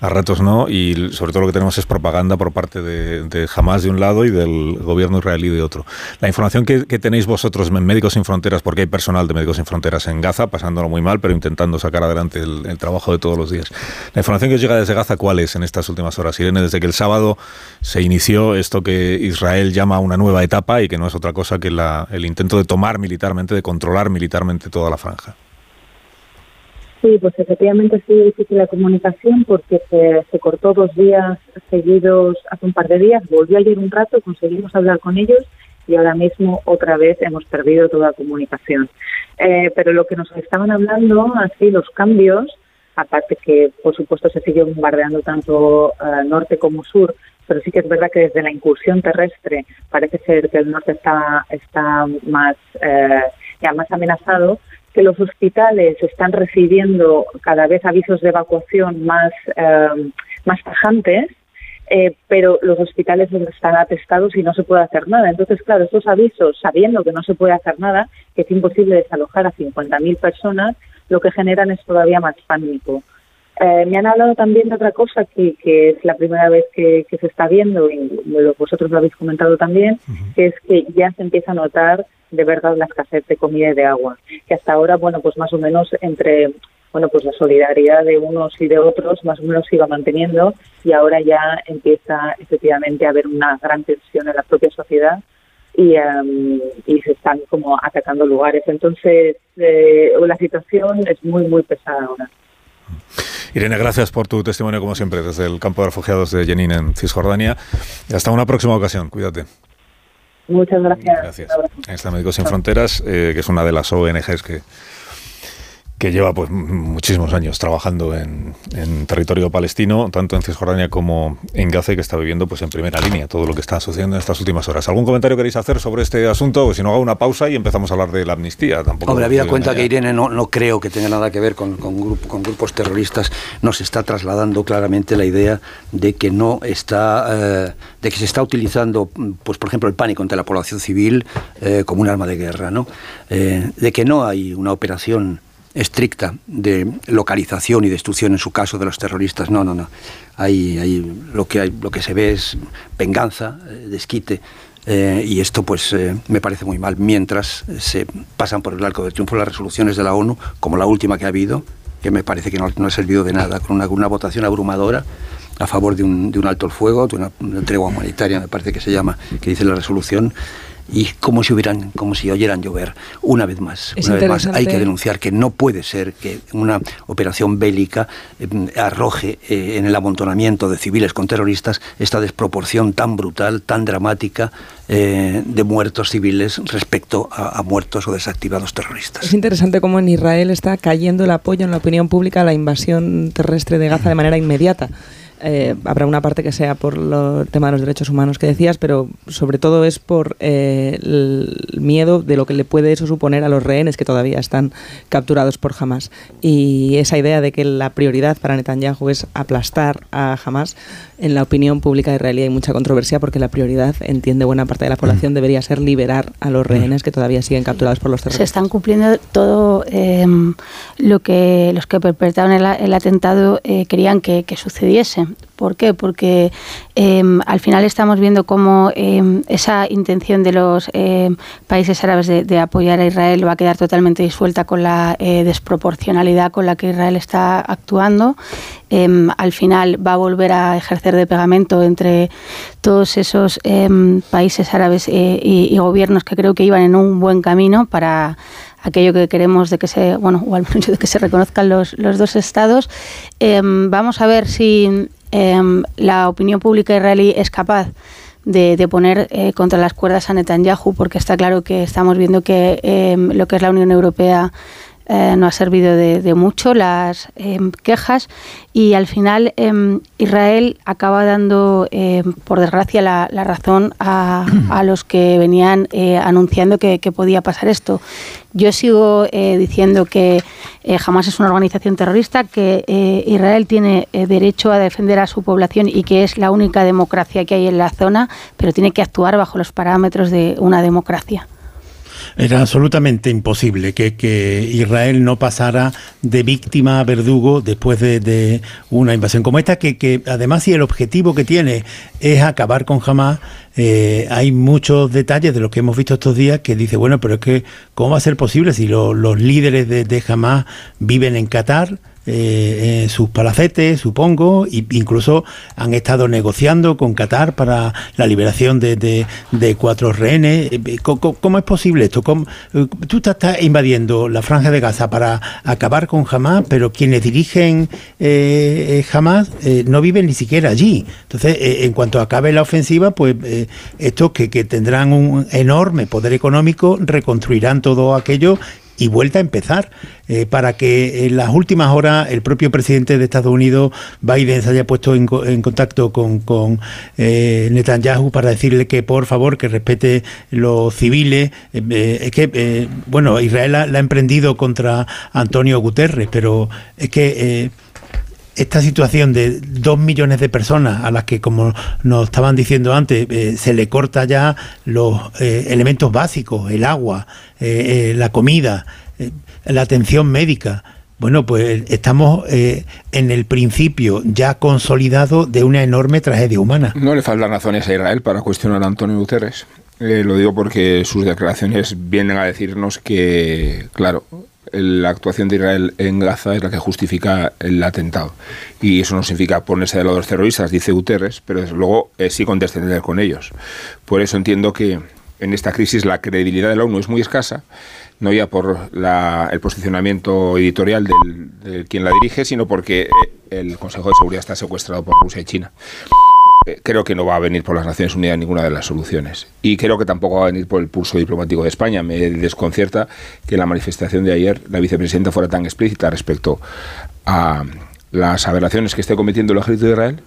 a ratos no, y sobre todo lo que tenemos es propaganda por parte de, de Hamas de un lado y del gobierno israelí de otro. La información que, que, tenéis vosotros en Médicos Sin Fronteras, porque hay personal de Médicos Sin Fronteras en Gaza, pasándolo muy mal, pero intentando sacar adelante el, el trabajo de todos los días. La información que os llega desde Gaza, ¿cuál es en estas últimas horas? Irene, desde que el sábado se inició esto que Israel llama una nueva etapa y que no es otra cosa que la, el intento de tomar militarmente, de controlar militarmente toda la franja. Sí, pues efectivamente ha sido difícil la comunicación porque se, cortó dos días seguidos hace un par de días, volvió ayer un rato, conseguimos hablar con ellos y ahora mismo otra vez hemos perdido toda comunicación. Eh, pero lo que nos estaban hablando, así los cambios, aparte que por supuesto se sigue bombardeando tanto uh, norte como sur, pero sí que es verdad que desde la incursión terrestre parece ser que el norte está, está más, eh, ya más amenazado, que los hospitales están recibiendo cada vez avisos de evacuación más, eh, más tajantes eh, pero los hospitales están atestados y no se puede hacer nada. Entonces, claro, estos avisos, sabiendo que no se puede hacer nada, que es imposible desalojar a 50.000 personas, lo que generan es todavía más pánico. Eh, me han hablado también de otra cosa que, que es la primera vez que, se está viendo y vosotros lo habéis comentado también, que es que ya se empieza a notar de verdad la escasez de comida y de agua, que hasta ahora, bueno, pues más o menos entre bueno, pues la solidaridad de unos y de otros más o menos se iba manteniendo y ahora ya empieza efectivamente a haber una gran tensión en la propia sociedad y, em, y se están como atacando lugares. Entonces, eh, la situación es muy, muy pesada ahora. Irene, gracias por tu testimonio, como siempre, desde el campo de refugiados de Jenin en Cisjordania. Y hasta una próxima ocasión. Cuídate. Muchas gracias. Gracias. Está Médicos Sin Fronteras, eh, que es una de las ONGs que que lleva pues muchísimos años trabajando en, territorio palestino, tanto en Cisjordania como en Gaza, que está viviendo pues en primera línea todo lo que está sucediendo en estas últimas horas. ¿Algún comentario queréis hacer sobre este asunto? Pues si no, hago una pausa y empezamos a hablar de la amnistía. Tampoco Hombre, había cuenta que Irene no, no creo que tenga nada que ver con, con, grupos terroristas. Nos está trasladando claramente la idea de que no está, eh, de que se está utilizando, pues por ejemplo, el pánico ante la población civil eh, como un arma de guerra, ¿no? Eh, de que no hay una operación estricta de localización y destrucción en su caso de los terroristas. No, no, no. Hay, lo, que hay, lo que se ve es venganza, eh, desquite. Eh, y esto pues eh, me parece muy mal. Mientras se pasan por el arco de triunfo las resoluciones de la ONU, como la última que ha habido, que me parece que no, ha servido de nada, con una, votación abrumadora a favor de un, de un alto el fuego, de una, una tregua humanitaria, me parece que se llama, que dice la resolución, y como si hubieran, como si oyeran llover. Una vez más, una vez más, hay que denunciar que no puede ser que una operación bélica eh, arroje eh, en el amontonamiento de civiles con terroristas esta desproporción tan brutal, tan dramática eh, de muertos civiles respecto a, a, muertos o desactivados terroristas. Es interesante cómo en Israel está cayendo el apoyo en la opinión pública a la invasión terrestre de Gaza de manera inmediata. Eh, habrá una parte que sea por el tema de los derechos humanos que decías, pero sobre todo es por eh, el miedo de lo que le puede eso suponer a los rehenes que todavía están capturados por Hamas. Y esa idea de que la prioridad para Netanyahu es aplastar a Hamas, en la opinión pública israelí hay mucha controversia porque la prioridad, entiende buena parte de la población, mm. debería ser liberar a los rehenes que todavía siguen capturados por los terroristas. Se están cumpliendo todo eh, lo que los que perpetraron el, atentado querían que, que sucediese. ¿Por qué? Porque em, al final estamos viendo cómo em, esa intención de los em, países árabes de, apoyar a Israel va a quedar totalmente disuelta con la eh, desproporcionalidad con la que Israel está actuando. al final va a volver a ejercer de pegamento entre todos esos países árabes eh, y, gobiernos que creo que iban en un buen camino para aquello que queremos de que se, bueno, o al menos de que se reconozcan los, los dos estados. vamos a ver si Em, la opinión pública israelí es capaz de, poner eh, contra las cuerdas a Netanyahu, porque está claro que estamos viendo que em, lo que es la Unión Europea eh, no ha servido de, mucho las em, quejas y al final Israel acaba dando, por desgracia, la, razón a, los que venían eh, anunciando que, podía pasar esto. Yo sigo eh, diciendo que eh, jamás es una organización terrorista, que eh, Israel tiene derecho a defender a su población y que es la única democracia que hay en la zona, pero tiene que actuar bajo los parámetros de una democracia. Era absolutamente imposible que, Israel no pasara de víctima a verdugo después de, una invasión como esta, que, que, además si el objetivo que tiene es acabar con Hamas, eh, hay muchos detalles de lo que hemos visto estos días que dice, bueno, pero es que, ¿cómo va a ser posible si los líderes de, de Hamas viven en Qatar? Eh, sus palacetes, supongo, e incluso han estado negociando con Qatar para la liberación de, de, cuatro rehenes. Eh, eh, ¿Cómo, es posible esto? Eh, tú estás invadiendo la franja de Gaza para acabar con Hamas, pero quienes dirigen eh, Hamas no viven ni siquiera allí. Entonces, en cuanto acabe la ofensiva, pues estos que, que tendrán un enorme poder económico reconstruirán todo aquello y vuelta a empezar eh, para que en las últimas horas el propio presidente de Estados Unidos, Biden, se haya puesto en, contacto con, eh, Netanyahu para decirle que por favor que respete los civiles. Eh, es que, bueno, Israel la, ha emprendido contra Antonio Guterres, pero es que esta situación de dos millones de personas a las que, como nos estaban diciendo antes, eh, se le corta ya los eh, elementos básicos, el agua, eh, la comida, la atención médica. Bueno, pues estamos en el principio ya consolidado de una enorme tragedia humana. No le faltan razones a Israel para cuestionar a Antonio Guterres. lo digo porque sus declaraciones vienen a decirnos que, claro, la actuación de Israel en Gaza es la que justifica el atentado. Y eso no significa ponerse de lado de los terroristas, dice Guterres, pero desde luego eh, sí condescender con ellos. Por eso entiendo que en esta crisis la credibilidad de la ONU es muy escasa, no ya por el posicionamiento editorial de quien la dirige, sino porque eh, el Consejo de Seguridad está secuestrado por Rusia y China. Eh, creo que no va a venir por las Naciones Unidas ninguna de las soluciones. Y creo que tampoco va a venir por el pulso diplomático de España. Me desconcierta que en la manifestación de ayer la vicepresidenta fuera tan explícita respecto a las aberraciones que esté cometiendo el ejército de Israel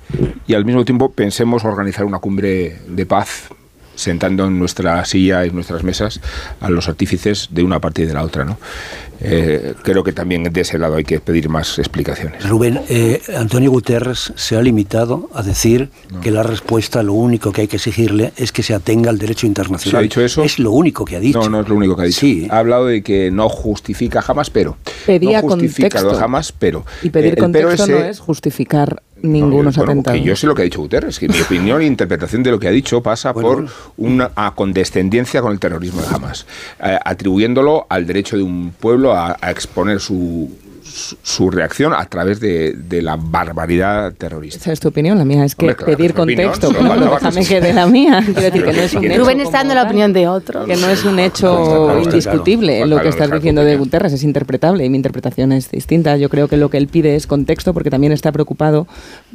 y al mismo tiempo pensemos organizar una cumbre de paz sentando en nuestra silla y en nuestras mesas a los artífices de una parte y de la otra. ¿no? Eh, creo que también de ese lado hay que pedir más explicaciones. Rubén, eh, Antonio Guterres se ha limitado a decir que la respuesta, lo único que hay que exigirle es que se atenga al derecho internacional. ha dicho eso? Es lo único que ha dicho. No, no es lo único que ha dicho. Sí. Ha hablado de que no justifica jamás, pero. Pedía no justifica contexto. jamás, pero. Y pedir contexto pero ese- no es justificar ningunos Bueno, atentados. que yo sé lo que ha dicho Guterres, que mi opinión e interpretación de lo que ha dicho pasa por una a condescendencia con el terrorismo de Hamas, eh, atribuyéndolo al derecho de un pueblo a, a exponer su, su, su reacción a través de, de la barbaridad terrorista. Esa es tu opinión, la mía es que Hombre, claro, pedir opinión, contexto. faltaba déjame que- dé la mía. Quiero decir que no es un Rubén hecho. Rubén está dando la opinión de otro. Que no es un hecho indiscutible claro. lo que estás diciendo de. Guterres, es interpretable y mi interpretación es distinta. Yo creo que lo que él pide es contexto porque también está preocupado,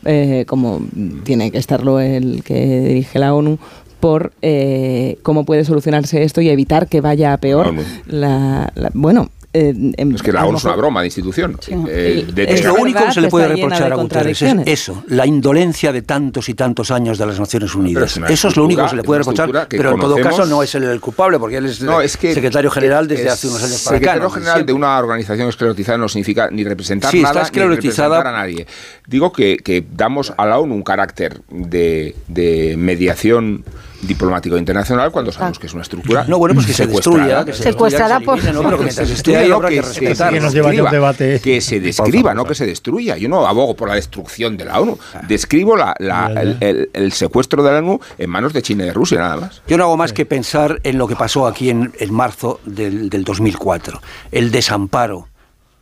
eh, como tiene que estarlo el que dirige la ONU, por eh, cómo puede solucionarse esto y evitar que vaya a peor. La, la- bueno, eh, Es que la ONU es una broma de institución. Eh, de es lo único que se le puede reprochar a Guterres, es contradicciones. eso, la indolencia de tantos y tantos años de las Naciones Unidas. es Eso es lo único que se le puede reprochar, pero en todo caso no es él el culpable, porque él es, No, es que secretario general desde es hace unos años para acá. secretario general de una organización esclerotizada no significa ni representar Sí, está nada ni representar a nadie. Digo que, que damos a la ONU un carácter de, de mediación diplomático internacional cuando sabemos que es una estructura No, bueno, pues que se destruya, que se Secuestrada destruya, que se por- elimine, no, pero que se destruya, que que se- que nos lleva describa, debate. que se describa, no que se destruya. Yo no abogo por la destrucción de la ONU. Describo la- la- el, el- el secuestro de la ONU en manos de China y de Rusia, nada más. Yo no hago más que pensar en lo que pasó aquí en, en marzo del, del 2004. El desamparo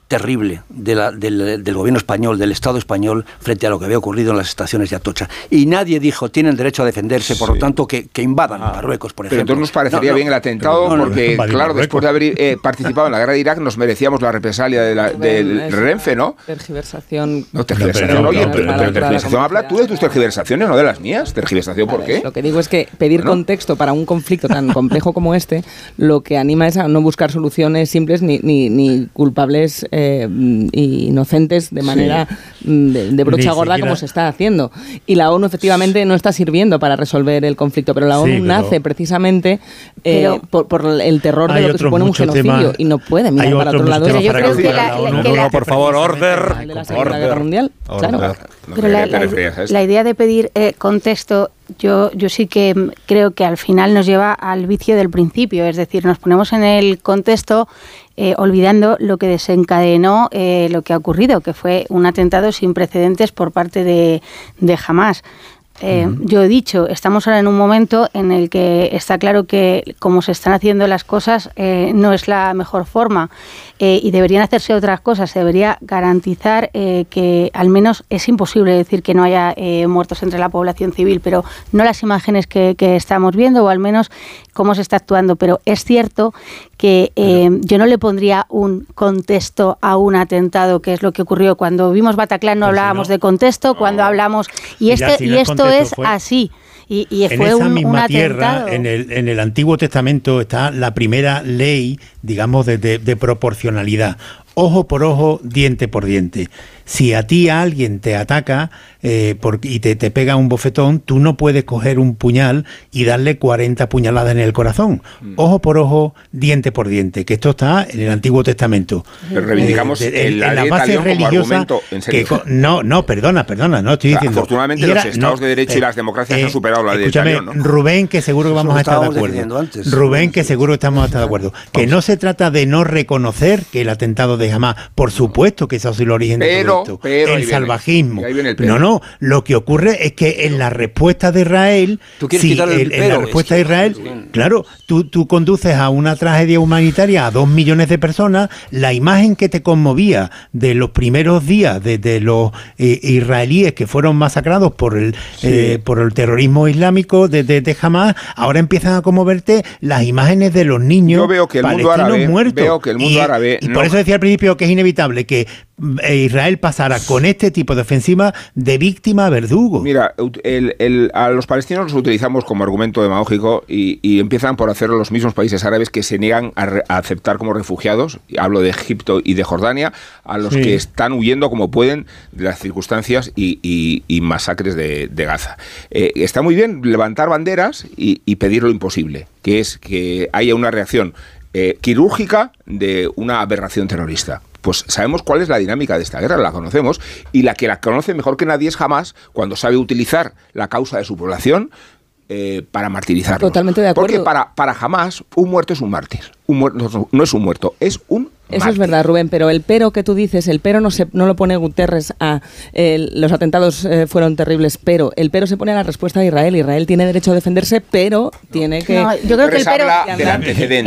terrible de la- del, del gobierno español, del Estado español, frente a lo que había ocurrido en las estaciones de Atocha. Y nadie dijo, tienen derecho a defenderse, por lo tanto, que, que invadan Marruecos, por Ah. Pero ejemplo. entonces nos parecería No, no, bien el atentado no, no, porque, no, claro, después de haber eh, participado en la guerra de Irak nos merecíamos la represalia de la- del Es Renfe, ¿no? Tergiversación. No, tergiversación. pero- Oye, no, pero, tergiversación habla tú de tus tergiversaciones, no de las mías. ¿Tergiversación por qué? Lo que digo es que pedir ¿No? contexto para un conflicto tan complejo como este, lo que anima es a no buscar soluciones simples ni, ni, ni culpables eh, y inocentes de manera mm, de, de brocha Ni gorda siquiera- como se está haciendo. Y la ONU efectivamente no está sirviendo para resolver el conflicto, pero la Sí, ONU pero- nace precisamente eh, Pero- por, por el terror de Hay lo que supone un genocidio y no puede mirar para otro lado. yo creo que calcular la- la la- ONU. que la- por favor, order. de la Segunda Guerra Mundial. Claro. Pero la, idea de pedir eh, contexto, yo, yo sí que mm, creo que al final nos lleva al vicio del principio, es decir, nos ponemos en el contexto eh, olvidando lo que desencadenó eh, lo que ha ocurrido, que fue un atentado sin precedentes por parte de, de Hamas. Eh, Yo he dicho, estamos ahora en un momento en el que está claro que como se están haciendo las cosas eh, no es la mejor forma eh, y deberían hacerse otras cosas. Se debería garantizar que al menos es imposible decir que no haya muertos entre la población civil, pero no las imágenes que, que estamos viendo o al menos cómo se está actuando. Pero es cierto que eh, yo no le pondría un contexto a un atentado, que es lo que ocurrió cuando vimos Bataclan. No Pues si hablábamos no. de contexto, cuando hablamos y este si y es esto es fue- así. Y, y en fue esa un, un misma tierra, en el, en el Antiguo Testamento, está la primera ley digamos, de, de- de proporcionalidad. Ojo por ojo, diente por diente. Si a ti alguien te ataca eh, por- y te, te pega un bofetón, tú no puedes coger un puñal y darle 40 puñaladas en el corazón. Ojo por ojo, diente por diente, que esto está en el Antiguo Testamento. Pero reivindicamos Eh, de- la como religiosas argumento, en serio. que co- no, no, perdona, perdona, no estoy O sea, diciendo. afortunadamente los estados no, de derecho y eh, las democracias eh, han superado la ley Escúchame, Talión, ¿no? Rubén, que seguro que vamos a estar de acuerdo. antes. Rubén, que seguro que estamos a estar de acuerdo. Que no se trata de no reconocer que el atentado de Hamas, por supuesto que eso ha sido el origen de Pero, pero, el salvajismo. El no, no, lo que ocurre es que en la respuesta de Israel, Tú quieres sí, el en- la respuesta es de Israel, claro, tú, tú conduces a una tragedia humanitaria a dos millones de personas, la imagen que te conmovía de los primeros días de, de los eh, israelíes que fueron masacrados por el, eh, por el terrorismo islámico de, de, de Hamas, ahora empiezan a conmoverte las imágenes de los niños Yo veo que el mundo palestinos árabe- muertos. veo que el mundo y, árabe y no- por eso decía al principio que es inevitable que Israel pasara con este tipo de ofensiva de víctima a verdugo. Mira, ut- el- el- a los palestinos los utilizamos como argumento demagógico y, y empiezan por hacerlo los mismos países árabes que se niegan a, re- a aceptar como refugiados, hablo de Egipto y de Jordania, a los Sí. que están huyendo como pueden de las circunstancias y, y- y masacres de, de Gaza. Eh, está muy bien levantar banderas y, y pedir lo imposible, que es que haya una reacción eh, quirúrgica de una aberración terrorista. Pues sabemos cuál es la dinámica de esta guerra, la conocemos, y la que la conoce mejor que nadie es jamás cuando sabe utilizar la causa de su población eh, para martirizarlos. Totalmente de acuerdo. Porque para, para jamás un muerto es un mártir. Un muerto no es un muerto, es un Eso es verdad, Rubén, pero el pero que tú dices, el pero no se no lo pone Guterres a el- los atentados eh, fueron terribles, pero el pero se pone a la respuesta de Israel. Israel tiene derecho a defenderse, pero tiene que No, yo creo que el pero,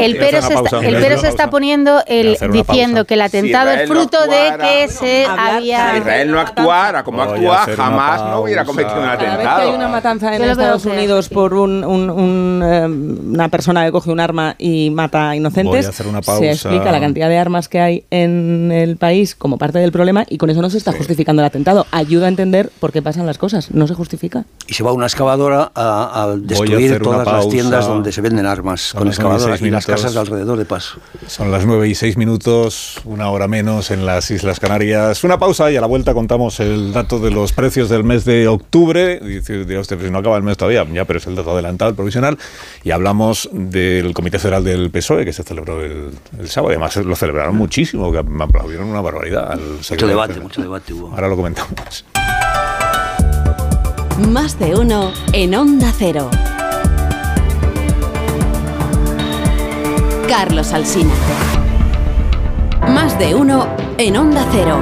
el pero, se está, el pero se está poniendo el, diciendo que el atentado Si es no fruto de que se había... Si Israel no actuara como actúa, jamás no hubiera cometido un Cada vez que atentado. hay una matanza en Estados Unidos por un, un- un, eh, una persona que coge un arma y mata a inocentes, Voy a hacer una se explica la cantidad de armas que hay en el país como parte del problema y con eso no se está justificando el atentado. Ayuda a entender por qué pasan las cosas, no se justifica. Y se va una excavadora a, a destruir una todas las tiendas donde se venden armas Son con las nueve y excavadoras seis y las minutos. casas de alrededor de paso. Son las 9 y 6 minutos, una hora menos en las Islas Canarias. Una pausa y a la vuelta contamos el dato de los precios del mes de octubre. Dice, dirá usted, pues no acaba el mes todavía, ya, pero es el dato adelantado, el provisional. Y hablamos del Comité Federal del PSOE, que se celebró el, el sábado. Además, lo celebraron muchísimo, que me aplaudieron una barbaridad. Al Mucho debate, mucho debate hubo. Ahora lo comentamos. Más de uno en Onda Cero. Carlos Alsina. Más de uno en Onda Cero.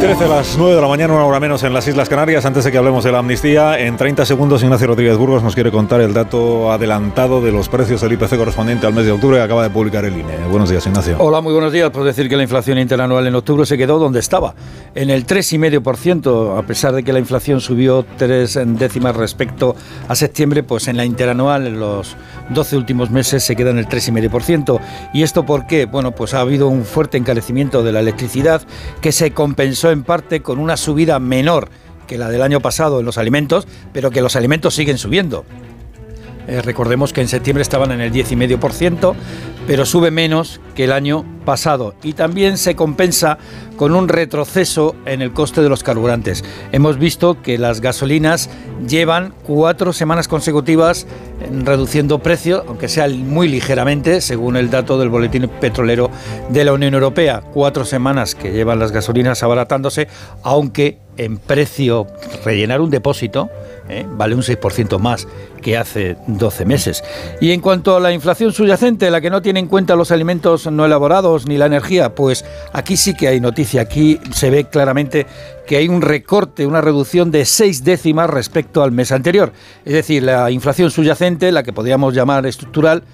13 a las 9 de la mañana, una hora menos en las Islas Canarias. Antes de que hablemos de la amnistía, en 30 segundos Ignacio Rodríguez Burgos nos quiere contar el dato adelantado de los precios del IPC correspondiente al mes de octubre que acaba de publicar el INE. Buenos días, Ignacio. Hola, muy buenos días. Puedo decir que la inflación interanual en octubre se quedó donde estaba, en el 3,5%, a pesar de que la inflación subió tres décimas respecto a septiembre, pues en la interanual en los 12 últimos meses se queda en el 3,5%. ¿Y esto por qué? Bueno, pues ha habido un fuerte encarecimiento de la electricidad que se compensó en parte con una subida menor que la del año pasado en los alimentos, pero que los alimentos siguen subiendo. Eh, recordemos que en septiembre estaban en el 10,5%, pero sube menos que el año pasado. Y también se compensa con un retroceso en el coste de los carburantes. Hemos visto que las gasolinas llevan cuatro semanas consecutivas eh, reduciendo precio, aunque sea muy ligeramente, según el dato del boletín petrolero de la Unión Europea. Cuatro semanas que llevan las gasolinas abaratándose, aunque en precio rellenar un depósito ¿eh? vale un 6% más que hace 12 meses. Y en cuanto a la inflación subyacente, la que no tiene en cuenta los alimentos no elaborados ni la energía, pues aquí sí que hay aquí se ve claramente que hay un recorte, una reducción de seis décimas respecto al mes anterior. Es decir, la inflación subyacente, la que podríamos llamar estructural,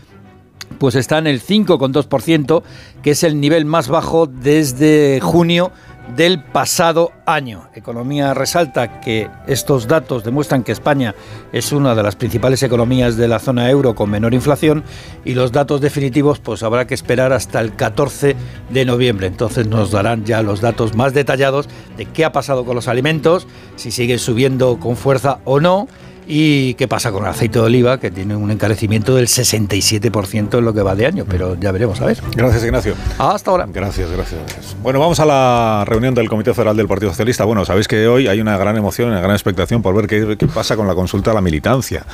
pues está en el 5,2%, que es el nivel más bajo desde junio del pasado año. Economía resalta que estos datos demuestran que España es una de las principales economías de la zona euro con menor inflación y los datos definitivos pues habrá que esperar hasta el 14 de noviembre. Entonces nos darán ya los datos más detallados de qué ha pasado con los alimentos, si siguen subiendo con fuerza o no ¿Y qué pasa con el aceite de oliva, que tiene un encarecimiento del 67% en lo que va de año? Pero ya veremos, a ver. Gracias, Ignacio. Hasta ahora. Gracias, gracias. Bueno, vamos a la reunión del Comité Federal del Partido Socialista. Bueno, sabéis que hoy hay una gran emoción, una gran expectación por ver qué, qué pasa con la consulta a la militancia.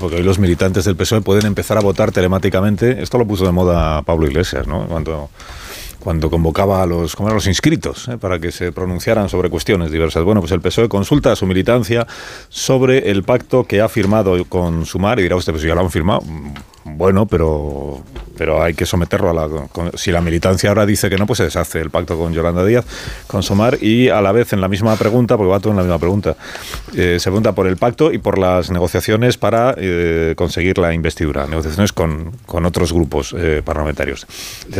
Porque hoy los militantes del PSOE pueden empezar a votar telemáticamente. Esto lo puso de moda Pablo Iglesias, ¿no? Cuando cuando convocaba a los, como los inscritos eh, para que se pronunciaran sobre cuestiones diversas. Bueno, pues el PSOE consulta a su militancia sobre el pacto que ha firmado con Sumar y dirá usted, pues ya lo han firmado. Bueno, pero, pero hay que someterlo a la... si la militancia ahora dice que no, pues se deshace el pacto con Yolanda Díaz, con Sumar, y a la vez en la misma pregunta, porque va todo en la misma pregunta, eh, se pregunta por el pacto y por las negociaciones para eh, conseguir la investidura, negociaciones con, con otros grupos parlamentarios.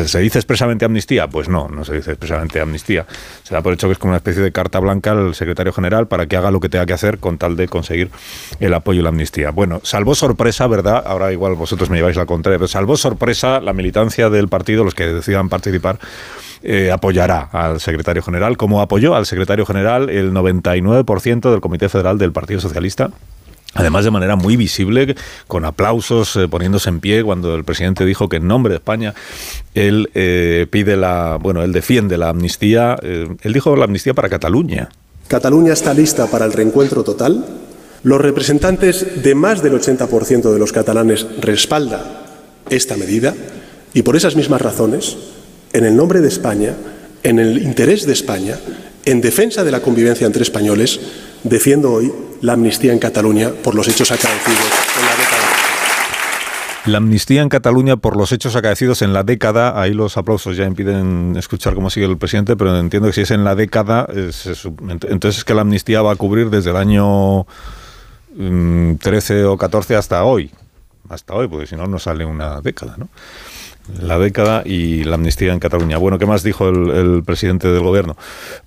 ¿Se dice expresamente amnistía? Pues no, no se dice expresamente amnistía. Se da por hecho que es como una especie de carta blanca al secretario general para que haga lo que tenga que hacer con tal de conseguir el apoyo y la amnistía. Bueno, salvo sorpresa, ¿verdad? Ahora igual vosotros me lleváis la pero salvo sorpresa, la militancia del partido, los que decidan participar, eh, apoyará al secretario general, como apoyó al secretario general el 99% del Comité Federal del Partido Socialista Además, de manera muy visible, con aplausos, eh, poniéndose en pie cuando el presidente dijo que en nombre de España él eh, pide la, bueno, él defiende la amnistía. Él dijo la amnistía para Cataluña. Cataluña está lista para el reencuentro total. Los representantes de más del 80% de los catalanes respaldan esta medida y por esas mismas razones, en el nombre de España, en el interés de España, en defensa de la convivencia entre españoles, defiendo hoy la amnistía en Cataluña por los hechos acaecidos en la década. La amnistía en Cataluña por los hechos acaecidos en la década, ahí los aplausos ya impiden escuchar cómo sigue el presidente, pero entiendo que si es en la década, entonces es que la amnistía va a cubrir desde el año 13 mm, o 14 hasta hoy, hasta hoy, porque si no, no sale una década, ¿no? la década y la amnistía en Cataluña. Bueno, ¿qué más dijo el, presidente del gobierno?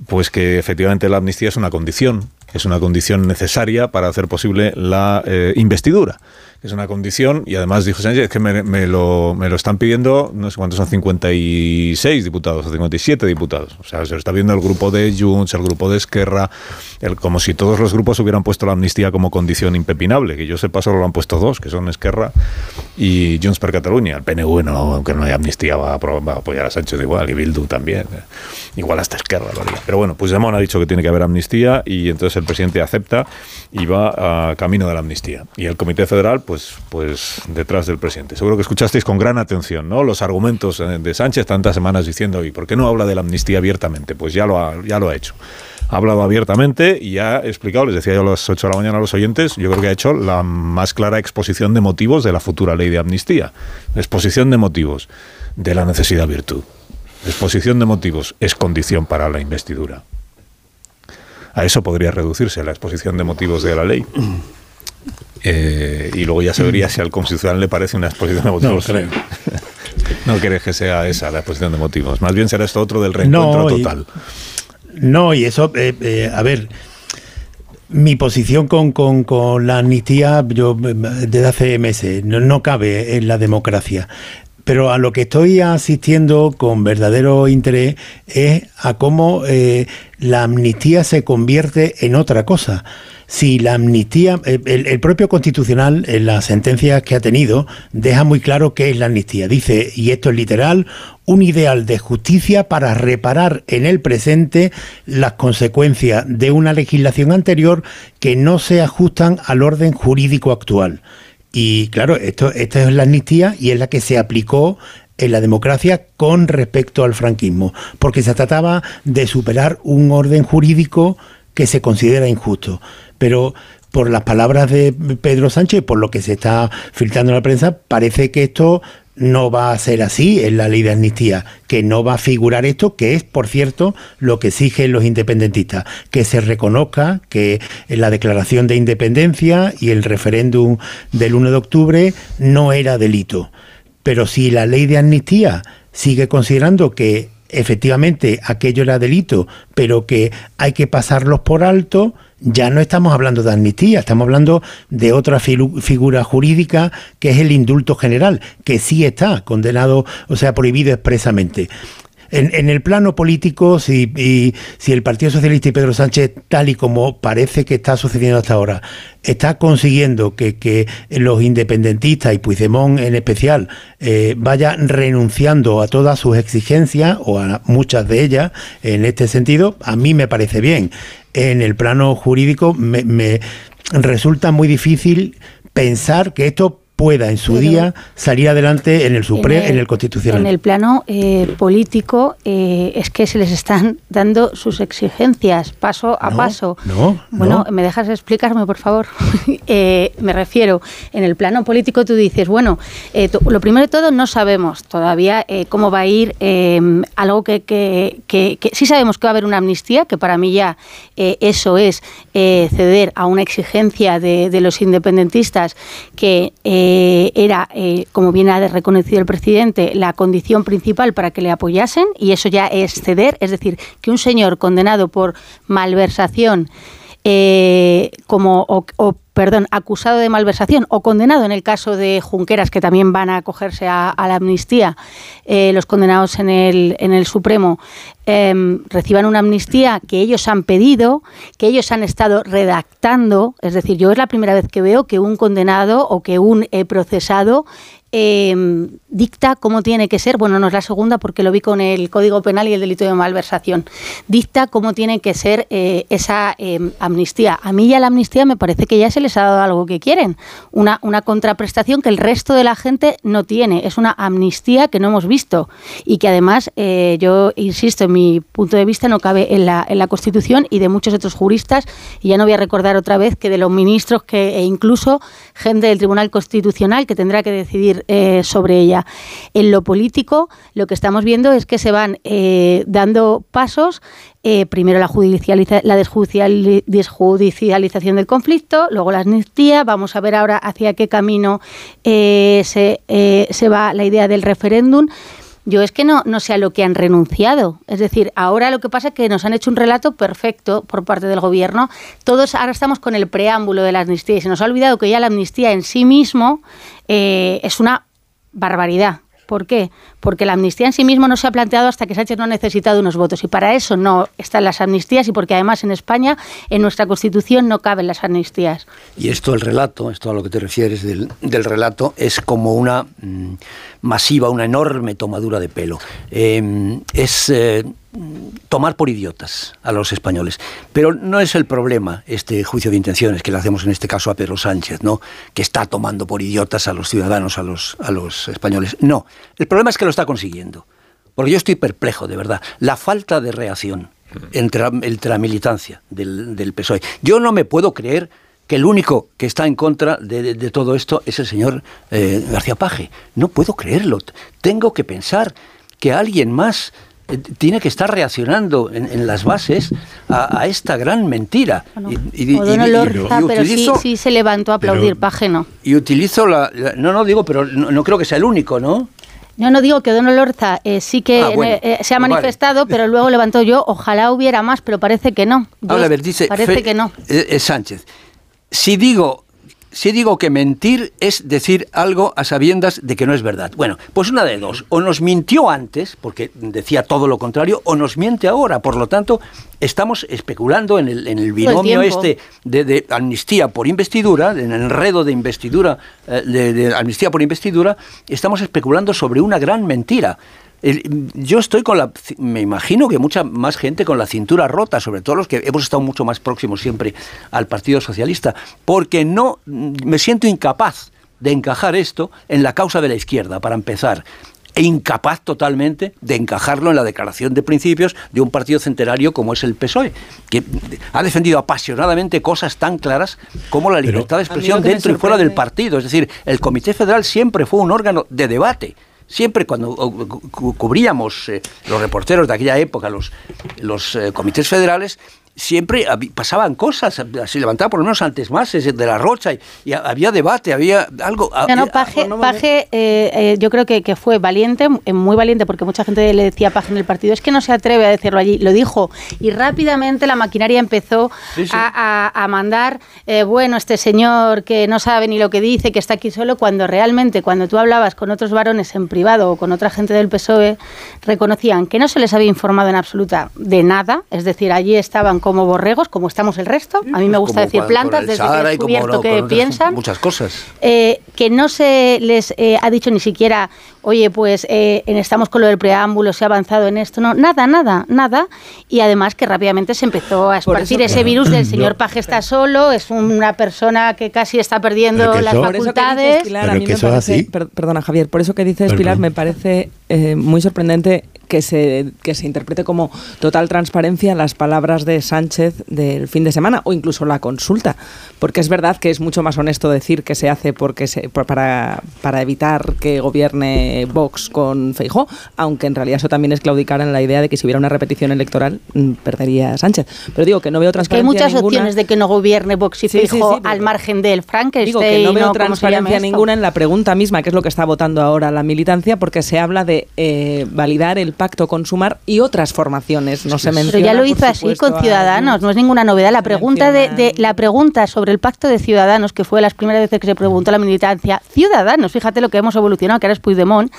Pues que efectivamente la amnistía es una condición, es una condición necesaria para hacer posible la eh, investidura es una condición, y además dijo Sánchez que me, lo, me lo están pidiendo, no sé cuántos son, 56 diputados o 57 diputados. O sea, se lo está viendo el grupo de Junts, el grupo de Esquerra, el, como si todos los grupos hubieran puesto la amnistía como condición impepinable, que yo sepa solo lo han puesto dos, que son Esquerra y Junts per Cataluña. El PNV, no, aunque no haya amnistía, va a, apoyar a Sánchez igual, y Bildu también. Igual hasta Esquerra lo haría. Pero bueno, Puigdemont ha dicho que tiene que haber amnistía y entonces el presidente acepta y va a camino de la amnistía. Y el Comité Federal, pues, pues detrás del presidente. Seguro que escuchasteis con gran atención ¿no? los argumentos eh, de Sánchez tantas semanas diciendo, ¿y por qué no habla de la amnistía abiertamente? Pues ya lo ha, ya lo ha hecho. Ha hablado abiertamente y ha explicado, les decía yo a las 8 de la mañana a los oyentes, yo creo que ha hecho la más clara exposición de motivos de la futura ley de amnistía. Exposición de motivos de la necesidad virtud. Exposición de motivos es condición para la investidura. A eso podría reducirse la exposición de motivos de la ley. Eh, y luego ya se vería si al Constitucional le parece una exposición de motivos. No, creo. no crees que sea esa la exposición de motivos. Más bien será esto otro del reencuentro total. no, y eso, eh, eh, a ver, mi posición con, con, la amnistía, yo desde hace meses, no, no, cabe en la democracia. Pero a lo que estoy asistiendo con verdadero interés es a cómo la amnistía se convierte en otra cosa si la amnistía, eh, el, propio constitucional en las sentencias que ha tenido deja muy claro qué es la amnistía. Dice, y esto es literal, un ideal de justicia para reparar en el presente las consecuencias de una legislación anterior que no se ajustan al orden jurídico actual. Y claro, esto, esta es la amnistía y es la que se aplicó en la democracia con respecto al franquismo, porque se trataba de superar un orden jurídico que se considera injusto pero por las palabras de Pedro Sánchez, por lo que se está filtrando en la prensa, parece que esto no va a ser así en la ley de amnistía, que no va a figurar esto, que es, por cierto, lo que exigen los independentistas, que se reconozca que la declaración de independencia y el referéndum del 1 de octubre no era delito. Pero si la ley de amnistía sigue considerando que efectivamente aquello era delito, pero que hay que pasarlos por alto, ya no estamos hablando de amnistía, estamos hablando de otra figura jurídica que es el indulto general, que sí está condenado, o sea, prohibido expresamente. En, el plano político, si, si el Partido Socialista y Pedro Sánchez, tal y como parece que está sucediendo hasta ahora, está consiguiendo que, los independentistas y Puigdemont en especial eh, vayan renunciando a todas sus exigencias o a muchas de ellas en este sentido, a mí me parece bien. En el plano jurídico me, me resulta muy difícil pensar que esto pueda en su día salir adelante en el Supremo, en, el Constitucional. En el plano eh, político eh, es que se les están dando sus exigencias paso a paso. No, bueno, ¿me dejas explicarme, por favor? Eh, me refiero, en el plano político tú dices, bueno, lo primero de todo no sabemos todavía cómo va a ir algo que, que, sí sabemos que va a haber una amnistía, que para mí ya eso es ceder a una exigencia de, de los independentistas que eh, era, eh, como bien ha reconocido el presidente, la condición principal para que le apoyasen, y eso ya es ceder, es decir, que un señor condenado por malversación eh, como o, perdón, acusado de malversación o condenado en el caso de Junqueras, que también van a acogerse a, la amnistía, los condenados en el, en el Supremo, em, reciban una amnistía que ellos han pedido, que ellos han estado redactando. Es decir, yo es la primera vez que veo que un condenado o que un procesado eh, dicta cómo tiene que ser, bueno, no es la segunda porque lo vi con el Código Penal y el delito de malversación, dicta cómo tiene que ser eh, esa em, amnistía. A mí ya la amnistía me parece que ya se les ha dado algo que quieren, una, una contraprestación que el resto de la gente no tiene, es una amnistía que no hemos visto y que además, eh, yo insisto, en mi punto de vista no cabe en la, en la Constitución y de muchos otros juristas, y ya no voy a recordar otra vez que de los ministros que, e incluso gente del Tribunal Constitucional que tendrá que decidir eh, sobre ella. En lo político, lo que estamos viendo es que se van eh, dando pasos eh, primero la, la desjudicialización del conflicto, luego la amnistía, vamos a ver ahora hacia qué camino se, se, va la idea del referéndum. Yo es que no, no sé a lo que han renunciado. Es decir, ahora lo que pasa es que nos han hecho un relato perfecto por parte del gobierno. Todos ahora estamos con el preámbulo de la amnistía y se nos ha olvidado que ya la amnistía en sí mismo eh, es una barbaridad. ¿Por qué? Porque la amnistía en sí mismo no se ha planteado hasta que Sánchez no ha necesitado unos votos y para eso no están las amnistías y porque además en España, en nuestra Constitución, no caben las amnistías. Y esto, el relato, esto a lo que te refieres del, relato, es como una mm, masiva, una enorme tomadura de pelo. Em, es eh, tomar por idiotas a los españoles. Pero no es el problema este juicio de intenciones que le hacemos en este caso a Pedro Sánchez, ¿no? que está tomando por idiotas a los ciudadanos, a los, a los españoles. No, el problema es que lo está consiguiendo. Porque yo estoy perplejo, de verdad. La falta de reacción entre, la militancia del, PSOE. Yo no me puedo creer que el único que está en contra de, todo esto es el señor eh, García Paje. No puedo creerlo. Tengo que pensar que alguien más tiene que estar reaccionando en, las bases a, esta gran mentira. y, pero sí, se levantó a aplaudir, Paje no. Y utilizo la, No, no digo, pero no, creo que sea el único, ¿no? Yo no digo que Don Olorza eh, sí que ah, eh, se ha manifestado, pero luego levantó yo, ojalá hubiera más, pero parece que no. dice, parece que no. Sánchez, si digo si digo que mentir es decir algo a sabiendas de que no es verdad. Bueno, pues una de dos. O nos mintió antes, porque decía todo lo contrario, o nos miente ahora. Por lo tanto, estamos especulando en el, en el binomio este de, amnistía por investidura, en el enredo de investidura, eh, de amnistía por investidura, estamos especulando sobre una gran mentira yo estoy con la, me imagino que mucha más gente con la cintura rota, sobre todo los que hemos estado mucho más próximos siempre al Partido Socialista, porque no, me siento incapaz de encajar esto en la causa de la izquierda, para empezar e incapaz totalmente de encajarlo en la declaración de principios de un partido centenario como es el PSOE, que ha defendido apasionadamente cosas tan claras como la libertad de expresión dentro y fuera del partido. Es decir, el Comité Federal siempre fue un órgano de debate siempre cuando cubríamos eh, los reporteros de aquella época los, los eh, comités federales, siempre pasaban cosas, se levantaba por lo menos antes más de la Rocha y, había debate, había algo... No, Paje, Paje eh, eh, yo creo que, que, fue valiente, eh, muy valiente, porque mucha gente le decía a Paje en el partido, es que no se atreve a decirlo allí, lo dijo, y rápidamente la maquinaria empezó A, mandar, bueno, este señor que no sabe ni lo que dice, que está aquí solo, cuando realmente, cuando tú hablabas con otros varones en privado o con otra gente del PSOE, reconocían que no se les había informado en absoluta de nada, es decir, allí estaban como borregos, como estamos el resto. A mí me pues gusta decir plantas, desde que he descubierto que piensan. Muchas cosas. Eh, que no se les eh, ha dicho ni siquiera, oye, pues eh, estamos con lo del preámbulo, se ha avanzado en esto. No, nada, nada, nada. Y además que rápidamente se empezó a esparcir ese virus del señor Paje está solo, es una persona que casi está perdiendo las facultades. perdona, Javier, por eso que dices, Pilar, me parece muy sorprendente que se, que se interprete como total transparencia las palabras de Sánchez del fin de semana o incluso la consulta, porque es verdad que es mucho más honesto decir que se hace porque se, para, para evitar que gobierne Vox con Feijó, aunque en realidad eso también es claudicar en la idea de que si hubiera una repetición electoral mm, perdería Sánchez. Pero digo que no veo transparencia Hay muchas opciones de que no gobierne Vox y Feijó al margen del Frankenstein. Digo que no veo transparencia ninguna en la pregunta misma, que es lo que está votando ahora la militancia, porque se habla de eh, validar el pacto con Sumar y otras formaciones. No se menciona. Pero ya lo hizo así con Ciudadanos, no es ninguna novedad. La pregunta de, la pregunta sobre el pacto de Ciudadanos, que fue las primeras veces que se preguntó la militancia, Ciudadanos, fíjate lo que hemos evolucionado, que ahora es Puigdemont,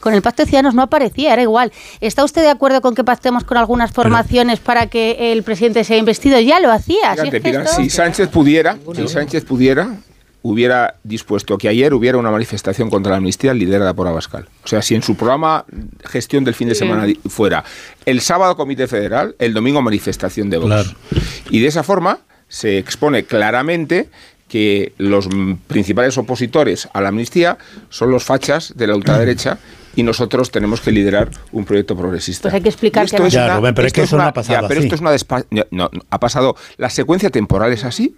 con el pacto de Ciudadanos no aparecía, era igual. ¿Está usted de acuerdo con que pactemos con algunas formaciones para que el presidente sea investido? Ya lo hacía. si Sánchez pudiera, si Sánchez pudiera, hubiera dispuesto que ayer hubiera una manifestación contra la amnistía liderada por Abascal. O sea, si en su programa gestión del fin de semana fuera el sábado Comité Federal, el domingo manifestación de Vox. Y de esa forma se expone claramente que los principales opositores a la amnistía son los fachas de la ultraderecha y nosotros tenemos que liderar un proyecto progresista. Pues hay que explicar que es pero es que eso no ha pasado Pero esto es una no, ha pasado. La secuencia temporal es así.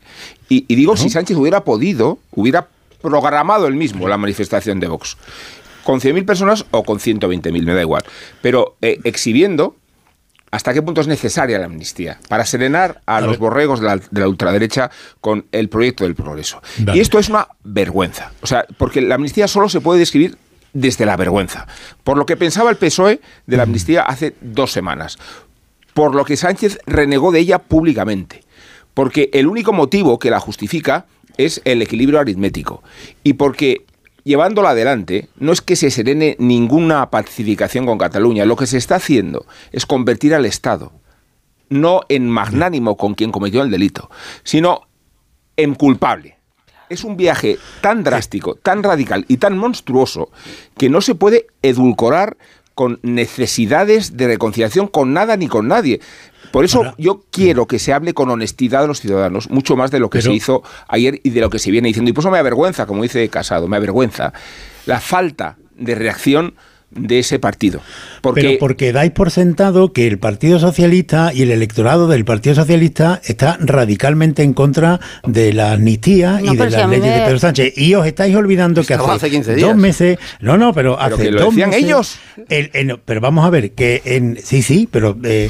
Y, digo si Sánchez hubiera podido, hubiera programado él mismo la manifestación de Vox. Con 100.000 personas o con 120.000, me da igual, pero eh, exhibiendo ¿Hasta qué punto es necesaria la amnistía? Para serenar a, los borregos de la, ultraderecha con el proyecto del progreso. Y esto es una vergüenza. O sea, porque la amnistía solo se puede describir desde la vergüenza. Por lo que pensaba el PSOE de la amnistía hace dos semanas. Por lo que Sánchez renegó de ella públicamente. Porque el único motivo que la justifica es el equilibrio aritmético. Y porque llevándola adelante, no es que se serene ninguna pacificación con Cataluña. Lo que se está haciendo es convertir al Estado no en magnánimo con quien cometió el delito, sino en culpable es un viaje tan drástico, tan radical y tan monstruoso que no se puede edulcorar con necesidades de reconciliación con nada ni con nadie. Por eso yo quiero que se hable con honestidad de los ciudadanos, mucho más de lo que se hizo ayer y de lo que se viene diciendo. Y por eso me avergüenza, como dice Casado, me avergüenza la falta de reacción de ese partido. Porque, Pero porque dais por sentado que el Partido Socialista y el electorado del Partido Socialista está radicalmente en contra de la amnistía y de las leyes de Pedro Sánchez. Y os estáis olvidando que hace, dos meses... No, no, pero hace que lo dos decían ellos. pero vamos a ver, que en, sí, sí, pero eh,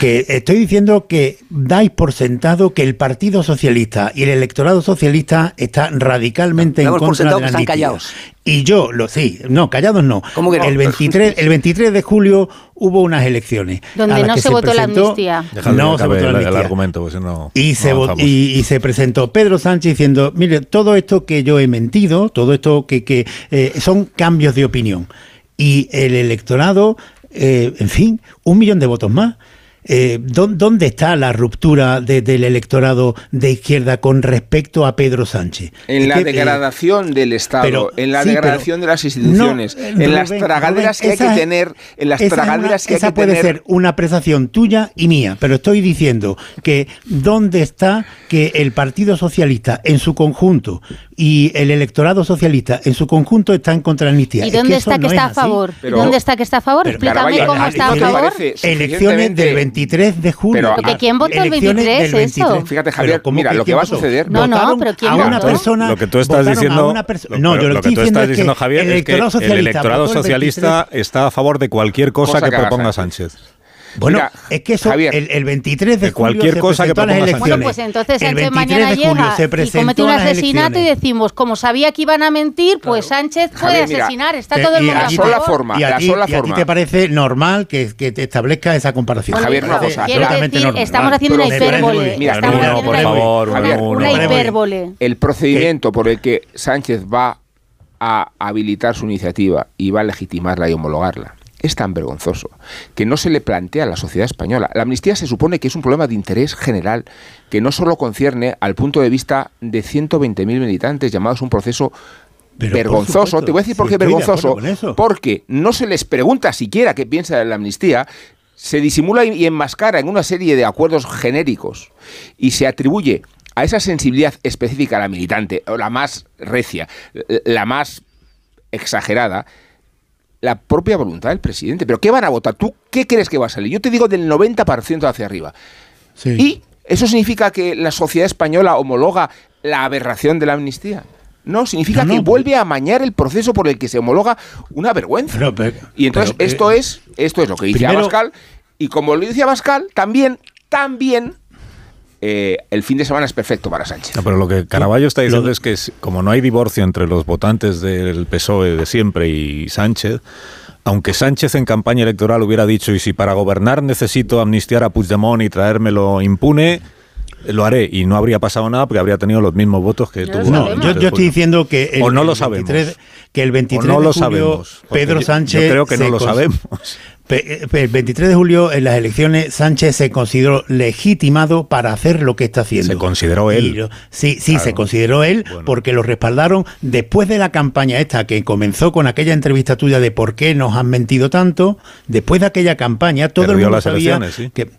que estoy diciendo que dais por sentado que el Partido Socialista y el electorado socialista está radicalmente en contra de la amnistía. callados. Y yo, lo sí, no, callados no. El 23, el 23 de julio hubo unas elecciones. Donde no se, votó la amnistía. no se votó la amnistía. El argumento, pues no, y, se y, se presentó Pedro Sánchez diciendo, mire, todo esto que yo he mentido, todo esto que, que eh, son cambios de opinión. Y el electorado, eh, en fin, un millón de votos más. Eh, ¿Dónde está la ruptura del electorado de izquierda con respecto a Pedro Sánchez? En la eh, degradación del Estado, en la degradación de las instituciones, en las tragaderas que hay que tener, en las tragaderas que hay que puede ser una apreciación tuya y mía, pero estoy diciendo que ¿dónde está que el Partido Socialista en su conjunto y el electorado socialista en su conjunto está en contra de la amnistía? ¿Y dónde está que está a favor? ¿Dónde está que está a favor? Explícame cómo está a favor. Elecciones del 23 de julio. Pero, ¿Quién votó el 23? Eso. Fíjate, Javier, mira, lo que va a suceder. No, no, pero ¿quién a una persona. Lo que tú estás diciendo. No, yo lo, que tú estás diciendo, Javier, es que el electorado socialista está a favor de cualquier cosa, que, proponga Sánchez. Bueno, Mira, es que eso, Javier, el, el 23 de de julio cualquier se cosa que las elecciones. Bueno, pues entonces El Sánchez 23 mañana de julio llega se y comete un asesinato y decimos, como sabía que iban a mentir, pues Sánchez puede Javier, asesinar. Está Te- todo el mundo a a ti favor. te- sola forma, y a la ti, sola y a ti forma. te parece normal que, que te establezca esa comparación. Bueno, Javier, una cosa, decir, normal. estamos haciendo una hipérbole. Mira, Estamos no, por favor, una- hipérbole. el procedimiento por el que Sánchez va a habilitar su iniciativa y va a legitimarla y homologarla es tan vergonzoso que no se le plantea a la sociedad española. La amnistía se supone que es un problema de interés general que no solo concierne al punto de vista de 120.000 militantes llamados a un proceso Pero, vergonzoso. supuesto, Te voy a decir por qué vergonzoso. Porque no se les pregunta siquiera qué piensa de la amnistía, se disimula y enmascara en una serie de acuerdos genéricos y se atribuye a esa sensibilidad específica a la militante, o la más recia, la más exagerada, la propia voluntad del presidente. ¿Pero qué van a votar? ¿Tú qué crees que va a salir? Yo te digo del 90% hacia arriba. ¿Y eso significa que la sociedad española homologa la aberración de la amnistía? No, significa No, que vuelve a amañar el proceso por el que se homologa una vergüenza. Pero, pero- y entonces pero, esto eh, es esto es lo que dice primero- Abascal y como lo dice Abascal, también también eh, el fin de semana es perfecto para Sánchez. No, pero lo que Caraballo está diciendo es que como no hay divorcio entre los votantes del PSOE de siempre y Sánchez, aunque Sánchez en campaña electoral hubiera dicho y si para gobernar necesito amnistiar a Puigdemont y traérmelo impune, lo haré y no habría pasado nada porque habría tenido los mismos votos que tuvo. No, yo, 23 de yo estoy diciendo que el, o no lo el 23 sabemos. Que el 23 o no de lo julio sabemos. Pedro Sánchez Yo creo que no lo sabemos. Pe- El 23 de julio en las elecciones Sánchez se consideró legitimado para hacer lo que está haciendo. Se consideró él. Lo- sí, sí, Claro. se consideró él porque lo respaldaron después de la campaña esta que comenzó con aquella entrevista tuya de por qué nos han mentido tanto. Después de aquella campaña todo Perdió el mundo las sabía elecciones, sí. que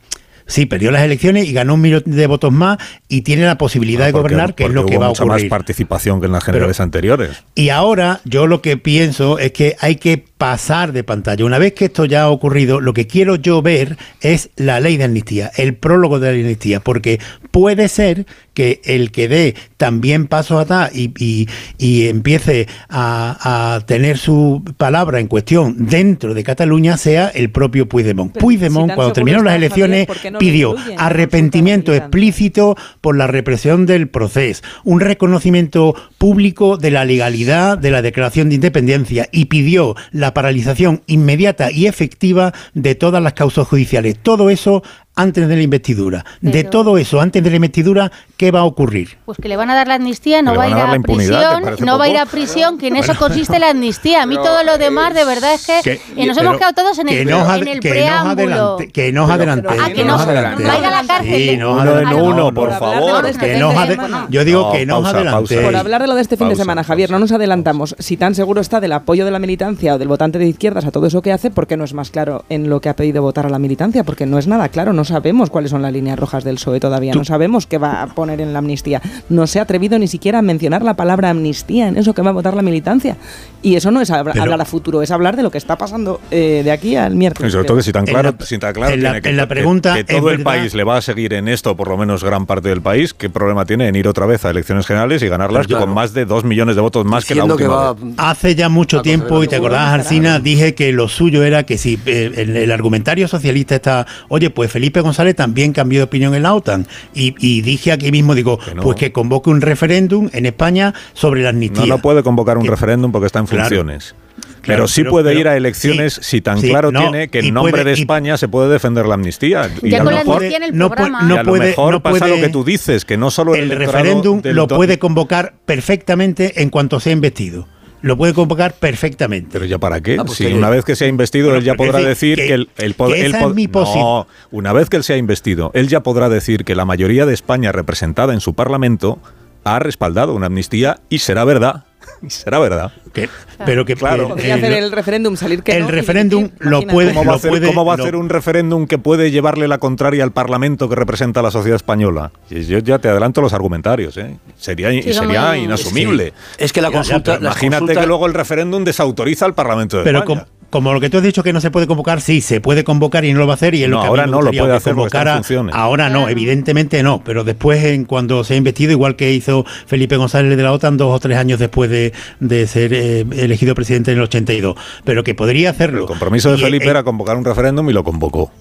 Sí, perdió las elecciones y ganó un millón de votos más y tiene la posibilidad de Porque- gobernar, que es lo que hubo va a mucha ocurrir. más participación que en las generales anteriores. Y ahora yo lo que pienso es que hay que pasar de pantalla. Una vez que esto ya ha ocurrido, lo que quiero yo ver es la ley de amnistía, el prólogo de la amnistía, porque puede ser que el que dé también pasos atrás y, y- y empiece a, a tener su palabra en cuestión dentro de Cataluña sea el propio Puigdemont. Pero Puigdemont, si cuando terminaron las Javier, elecciones, ¿por qué no lo pidió arrepentimiento explícito por la represión del proceso, un reconocimiento público de la legalidad de la declaración de independencia y pidió la paralización inmediata y efectiva de todas las causas judiciales. Todo eso antes de la investidura. De todo eso antes de la investidura, ¿qué va a ocurrir? Pues que le van a dar la amnistía, no va a ir a a, la impunidad, ¿te prisión, no va a ir a prisión, que en eso consiste la amnistía. A mí Pero, todo lo demás, de verdad, es que, Que- eh, nos pero hemos quedado todos en el, nos en el que nos preámbulo. adelante- que nos adelante. Ah, que nos adelante. va a ir a la cárcel. Sí, nos Uno en uno, por favor. Que nos ade- yo digo que nos adelante. Por hablar de lo de este fin de semana, Javier, no nos adelantamos. Si tan seguro está del apoyo de la militancia o del votante de izquierdas a todo eso que hace, ¿por qué no es más claro en lo que ha pedido votar a la militancia? Porque no es nada claro, no sabemos cuáles son las líneas rojas del PSOE todavía, no sabemos qué va a poner en la amnistía. No se ha atrevido ni siquiera a mencionar la palabra amnistía en eso que va a votar la militancia. Y eso no es Pero- hablar a futuro, es hablar de lo que está pasando eh, de aquí al Y miércoles. sobre todo que si tan En claro, la- si tan claro en la- tiene que, en la que- pregunta que todo el verdad- país le va a seguir en esto, por lo menos gran parte del país, ¿qué problema tiene en ir otra vez a elecciones generales y ganarlas claro. con más de dos millones de votos más que la que última va- vez? Hace ya mucho tiempo, y te acordás, Arsina, dije que lo suyo era que si eh, el, el argumentario socialista está, oye, pues Felipe González también cambió de opinión en la OTAN. Y, y dije aquí mismo, digo, pues que convoque un referéndum en España sobre la amnistía. No, no puede convocar un referéndum porque está en Claro. funciones. Claro, pero sí pero- puede pero- ir a elecciones sí, si tan sí, claro no, tiene que y en nombre puede- de y- España se puede defender la amnistía. Y Ya a lo con la mejor- amnistía en el no puede- programa. no y a lo puede- mejor no pasa lo que tú dices, que no solo el, el referéndum lo puede convocar perfectamente en cuanto sea investido. Lo puede convocar perfectamente. Pero ya para qué? Ah, pues si que- una vez que sea investido, Bueno, él ya podrá decir que- que, el, el pod- que él esa pod- es mi posi- No, una vez que él sea investido, él ya podrá decir que la mayoría de España representada en su Parlamento ha respaldado una amnistía y será verdad. Y será verdad. Que- pero que Claro. Podría eh, hacer el referéndum, salir que el no referéndum dimitir, lo puede- ¿Cómo va, a puede- cómo va a hacer un referéndum que puede llevarle la contraria al Parlamento que representa a la sociedad española? Y Yo ya te adelanto los argumentarios. ¿eh? Sería, Sí, sería muy- inasumible. Es que la Ya, ya, consulta. pero las Imagínate consultas- que luego el referéndum desautoriza al Parlamento de Pero España. Como, lo que tú has dicho que no se puede convocar, sí, se puede convocar y no lo va a hacer. Y es No, lo que a mí ahora me no lo puede que hacer convocara. funciones. Ahora no, evidentemente no. Pero después, en cuando se ha investido, igual que hizo Felipe González de la OTAN dos o tres años después de, de ser eh, elegido presidente en el 82. Pero que podría hacerlo. El compromiso de Y, Felipe eh, era convocar un referéndum y lo convocó.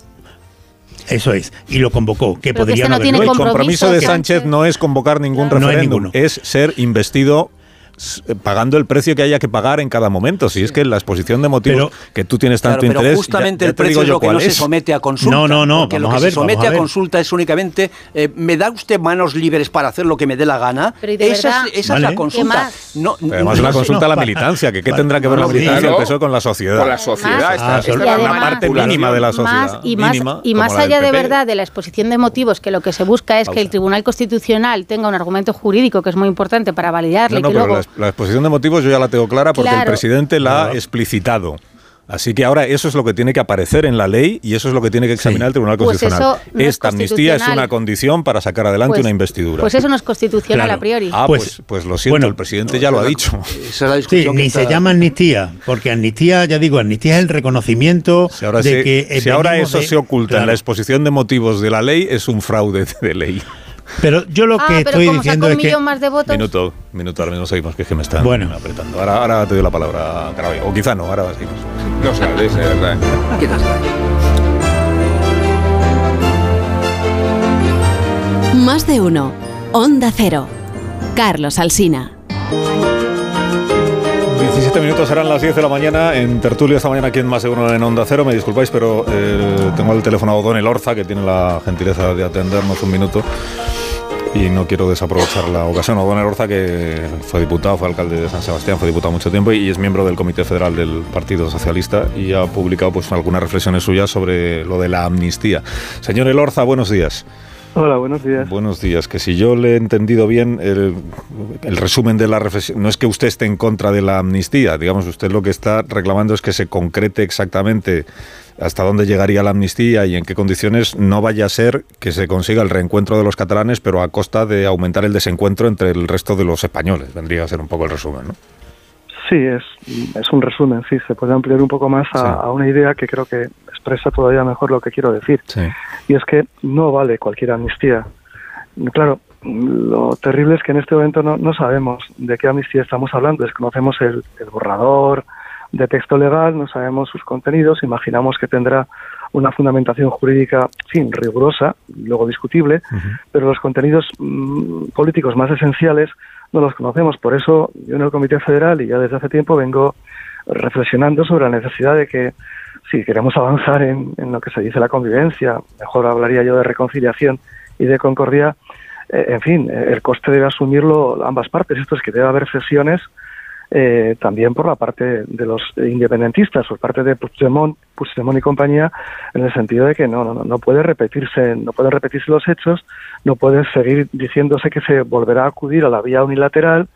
Eso es, y lo convocó, que Pero que podría este no haberlo. El compromiso de Sánchez no es convocar ningún No referéndum, ninguno. es ser investido pagando el precio que haya que pagar en cada momento. Si es que la exposición de motivos que tú tienes tanto Claro, pero interés, justamente ya- ya el precio es lo que no se somete a consulta. No, no, no, porque lo que a ver, se somete a consulta es únicamente, eh, ¿me da usted manos libres para hacer lo que me dé la gana? Pero ¿y de esa verdad? es, esa Vale. es la ¿Qué consulta. más? No, Además, una no sé, consulta a la militancia, que qué Vale. tendrá que ver la militancia claro. PSOE con la sociedad. Con la sociedad, esta- esta la además- parte mínima de la sociedad. Más y más, mínima, y como más la del allá de verdad de la exposición de motivos, que lo que se busca es que el Tribunal Constitucional tenga un argumento jurídico que es muy importante para validarle No, y que luego la, exposición de motivos yo ya la tengo clara porque el presidente la ha explicitado. Así que ahora eso es lo que tiene que aparecer en la ley y eso es lo que tiene que examinar el Tribunal Pues Constitucional. eso no es Esta amnistía es una condición para sacar adelante Pues- una investidura. pues eso no es constitucional Claro. a priori. Ah, pues, Pues- pues, lo siento, bueno, el presidente ya lo ha dicho. Sí, ni se llama amnistía, porque amnistía, ya digo, amnistía es el reconocimiento Si ahora, de se- que si ahora eso de- se oculta en la exposición de motivos de la ley, es un fraude de ley. Pero yo lo ah, que pero estoy diciendo sacó es un que millón más de votos. Minuto, minuto, ahora mismo seguimos, que es que me están Bueno. apretando. Ahora, ahora te doy la palabra, Carabeo. O quizá no, ahora seguimos. No sabes, de verdad. Más de uno. Onda Cero. Carlos Alsina. 17 minutos serán las 10 de la mañana en tertulia esta mañana aquí en Más de Uno en Onda Cero. Me disculpáis, pero eh, tengo el teléfono a O'Donnell Orza, que tiene la gentileza de atendernos un minuto. Y no quiero desaprovechar la ocasión. O'Donnell Orza, que fue diputado, fue alcalde de San Sebastián, fue diputado mucho tiempo y es miembro del Comité Federal del Partido Socialista y ha publicado pues, algunas reflexiones suyas sobre lo de la amnistía. Señor Elorza, buenos días. Hola, buenos días. Buenos días. Que si yo le he entendido bien, el, el resumen de la reflexión, no es que usted esté en contra de la amnistía, digamos, usted lo que está reclamando es que se concrete exactamente hasta dónde llegaría la amnistía y en qué condiciones no vaya a ser que se consiga el reencuentro de los catalanes, pero a costa de aumentar el desencuentro entre el resto de los españoles. Vendría a ser un poco el resumen, ¿no? Sí, es, es un resumen, sí, se puede ampliar un poco más a, a una idea que creo que expresa todavía mejor lo que quiero decir. Sí. Y es que no vale cualquier amnistía. Claro, lo terrible es que en este momento no, no sabemos de qué amnistía estamos hablando, desconocemos el, el borrador de texto legal, no sabemos sus contenidos, imaginamos que tendrá una fundamentación jurídica, sí, rigurosa, luego discutible, pero los contenidos mm, políticos más esenciales no los conocemos. Por eso yo en el Comité Federal y ya desde hace tiempo vengo reflexionando sobre la necesidad de que si queremos avanzar en, en lo que se dice la convivencia, mejor hablaría yo de reconciliación y de concordia, eh, en fin, eh, el coste debe asumirlo ambas partes. Esto es que debe haber sesiones eh, también por la parte de los independentistas, por parte de Puigdemont, Puigdemont y compañía, en el sentido de que no, no, no, puede repetirse, no pueden repetirse los hechos, no puede seguir diciéndose que se volverá a acudir a la vía unilateral,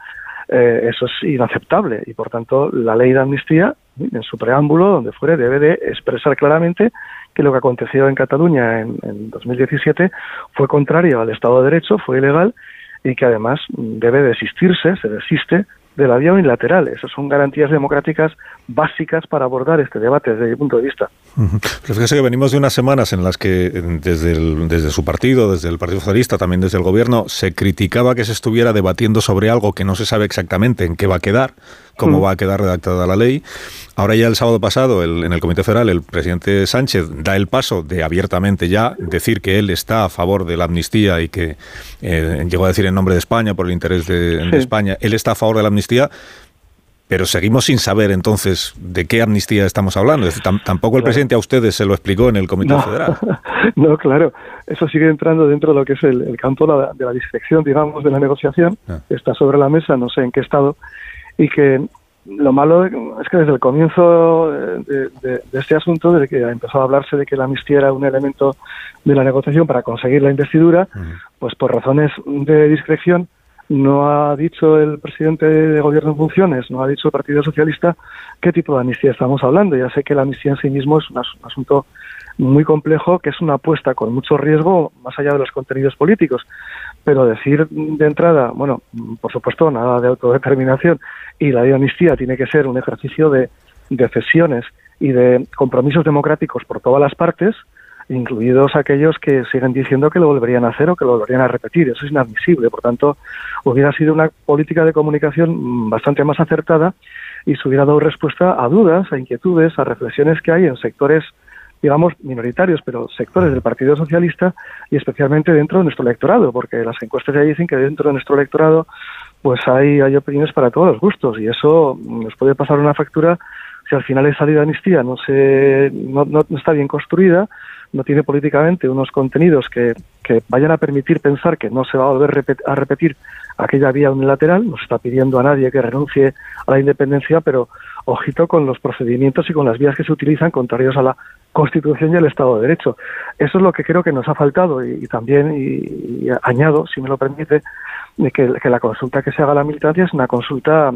eh, eso es inaceptable y por tanto la ley de amnistía en su preámbulo donde fuere debe de expresar claramente que lo que aconteció en Cataluña en, en 2017 fue contrario al Estado de Derecho, fue ilegal y que además debe desistirse, se desiste de la vía unilateral. Esas son garantías democráticas básicas para abordar este debate desde mi punto de vista. Pero fíjese que venimos de unas semanas en las que eh, desde, el- desde su partido, desde el Partido Socialista, también desde el Gobierno, se criticaba que se estuviera debatiendo sobre algo que no se sabe exactamente en qué va a quedar, cómo Mm. va a quedar redactada la ley. Ahora ya el sábado pasado, el- en el Comité Federal, el presidente Sánchez da el paso de abiertamente ya decir que él está a favor de la amnistía y que eh, llegó a decir en nombre de España, por el interés de. España, él está a favor de la amnistía. Pero seguimos sin saber entonces de qué amnistía estamos hablando. Es decir, tam- tampoco el presidente a ustedes se lo explicó en el Comité No. Federal. no, claro, eso sigue entrando dentro de lo que es el, el campo de la, de la digamos, de la negociación. Ah. Está sobre la mesa, no sé en qué estado, y que lo malo es que desde el comienzo de, de- de este asunto, desde que empezó a hablarse de que la amnistía era un elemento de la negociación para conseguir la investidura, pues por razones de discreción no ha dicho el presidente de gobierno en funciones, no ha dicho el Partido Socialista qué tipo de amnistía estamos hablando. Ya sé que la amnistía en sí mismo es un asunto muy complejo, que es una apuesta con mucho riesgo, más allá de los contenidos políticos. Pero decir de entrada, bueno, por supuesto, nada de autodeterminación y la amnistía tiene que ser un ejercicio de, de cesiones y de compromisos democráticos por todas las partes, incluidos aquellos que siguen diciendo que lo volverían a hacer o que lo volverían a repetir. Eso es inadmisible. Por tanto, hubiera sido una política de comunicación bastante más acertada y se hubiera dado respuesta a dudas, a inquietudes, a reflexiones que hay en sectores digamos, minoritarios, pero sectores del Partido Socialista y especialmente dentro de nuestro electorado, porque las encuestas ya dicen que dentro de nuestro electorado pues hay, hay opiniones para todos los gustos y eso nos puede pasar una factura si al final esa ley de amnistía no, se, no, no, está bien construida, no tiene políticamente unos contenidos que, que, vayan a permitir pensar que no se va a volver a repetir aquella vía unilateral, no se está pidiendo a nadie que renuncie a la independencia, pero ojito con los procedimientos y con las vías que se utilizan contrarios a la Constitución y al Estado de Derecho. Eso es lo que creo que nos ha faltado y, también, y, añado, si me lo permite, que, que, la consulta que se haga a la militancia es una consulta,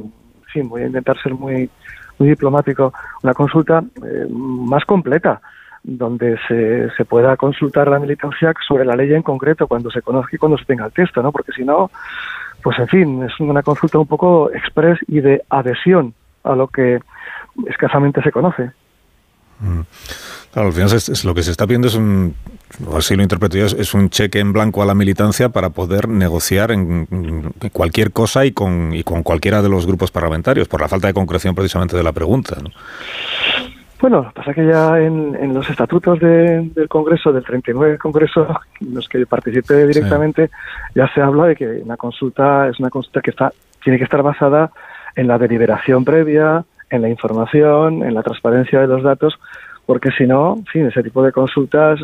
sí, voy a intentar ser muy diplomático, una consulta eh, más completa, donde se, se pueda consultar la militancia sobre la ley en concreto cuando se conozca y cuando se tenga el texto, ¿no? Porque si no, pues en fin, es una consulta un poco express y de adhesión a lo que escasamente se conoce. Mm. Claro, al final es, lo que se está viendo es un, así lo interpreto yo, es un cheque en blanco a la militancia para poder negociar en, cualquier cosa y con, y con cualquiera de los grupos parlamentarios, por la falta de concreción precisamente de la pregunta. ¿no? Bueno, pasa que ya en, los estatutos del Congreso, del 39 Congreso, en los que participé directamente, ya se habla de que una consulta es una consulta que está tiene que estar basada en la deliberación previa, en la información, en la transparencia de los datos, porque si no, sí, ese tipo de consultas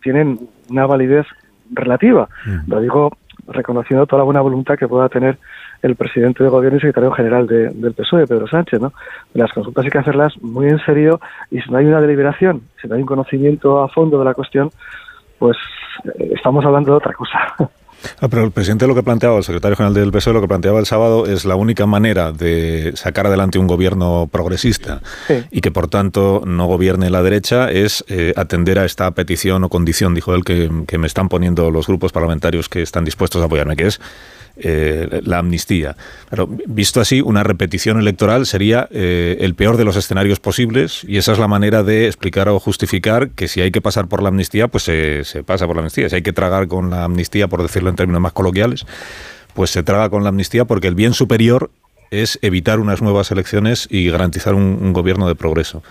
tienen una validez relativa. Mm. Lo digo reconociendo toda la buena voluntad que pueda tener el presidente de gobierno y secretario general del PSOE, Pedro Sánchez, ¿no? Las consultas hay que hacerlas muy en serio y si no hay una deliberación, si no hay un conocimiento a fondo de la cuestión, pues eh, estamos hablando de otra cosa. Ah, pero el presidente lo que planteaba, el secretario general del PSOE lo que planteaba el sábado es la única manera de sacar adelante un gobierno progresista y que por tanto no gobierne la derecha es eh, atender a esta petición o condición, dijo él, que, que me están poniendo los grupos parlamentarios que están dispuestos a apoyarme, que es eh, la amnistía. Pero visto así, una repetición electoral sería eh, el peor de los escenarios posibles y esa es la manera de explicar o justificar que si hay que pasar por la amnistía, pues se, pasa por la amnistía. Si hay que tragar con la amnistía, por decirlo en términos más coloquiales, pues se traga con la amnistía porque el bien superior es evitar unas nuevas elecciones y garantizar un, gobierno de progreso.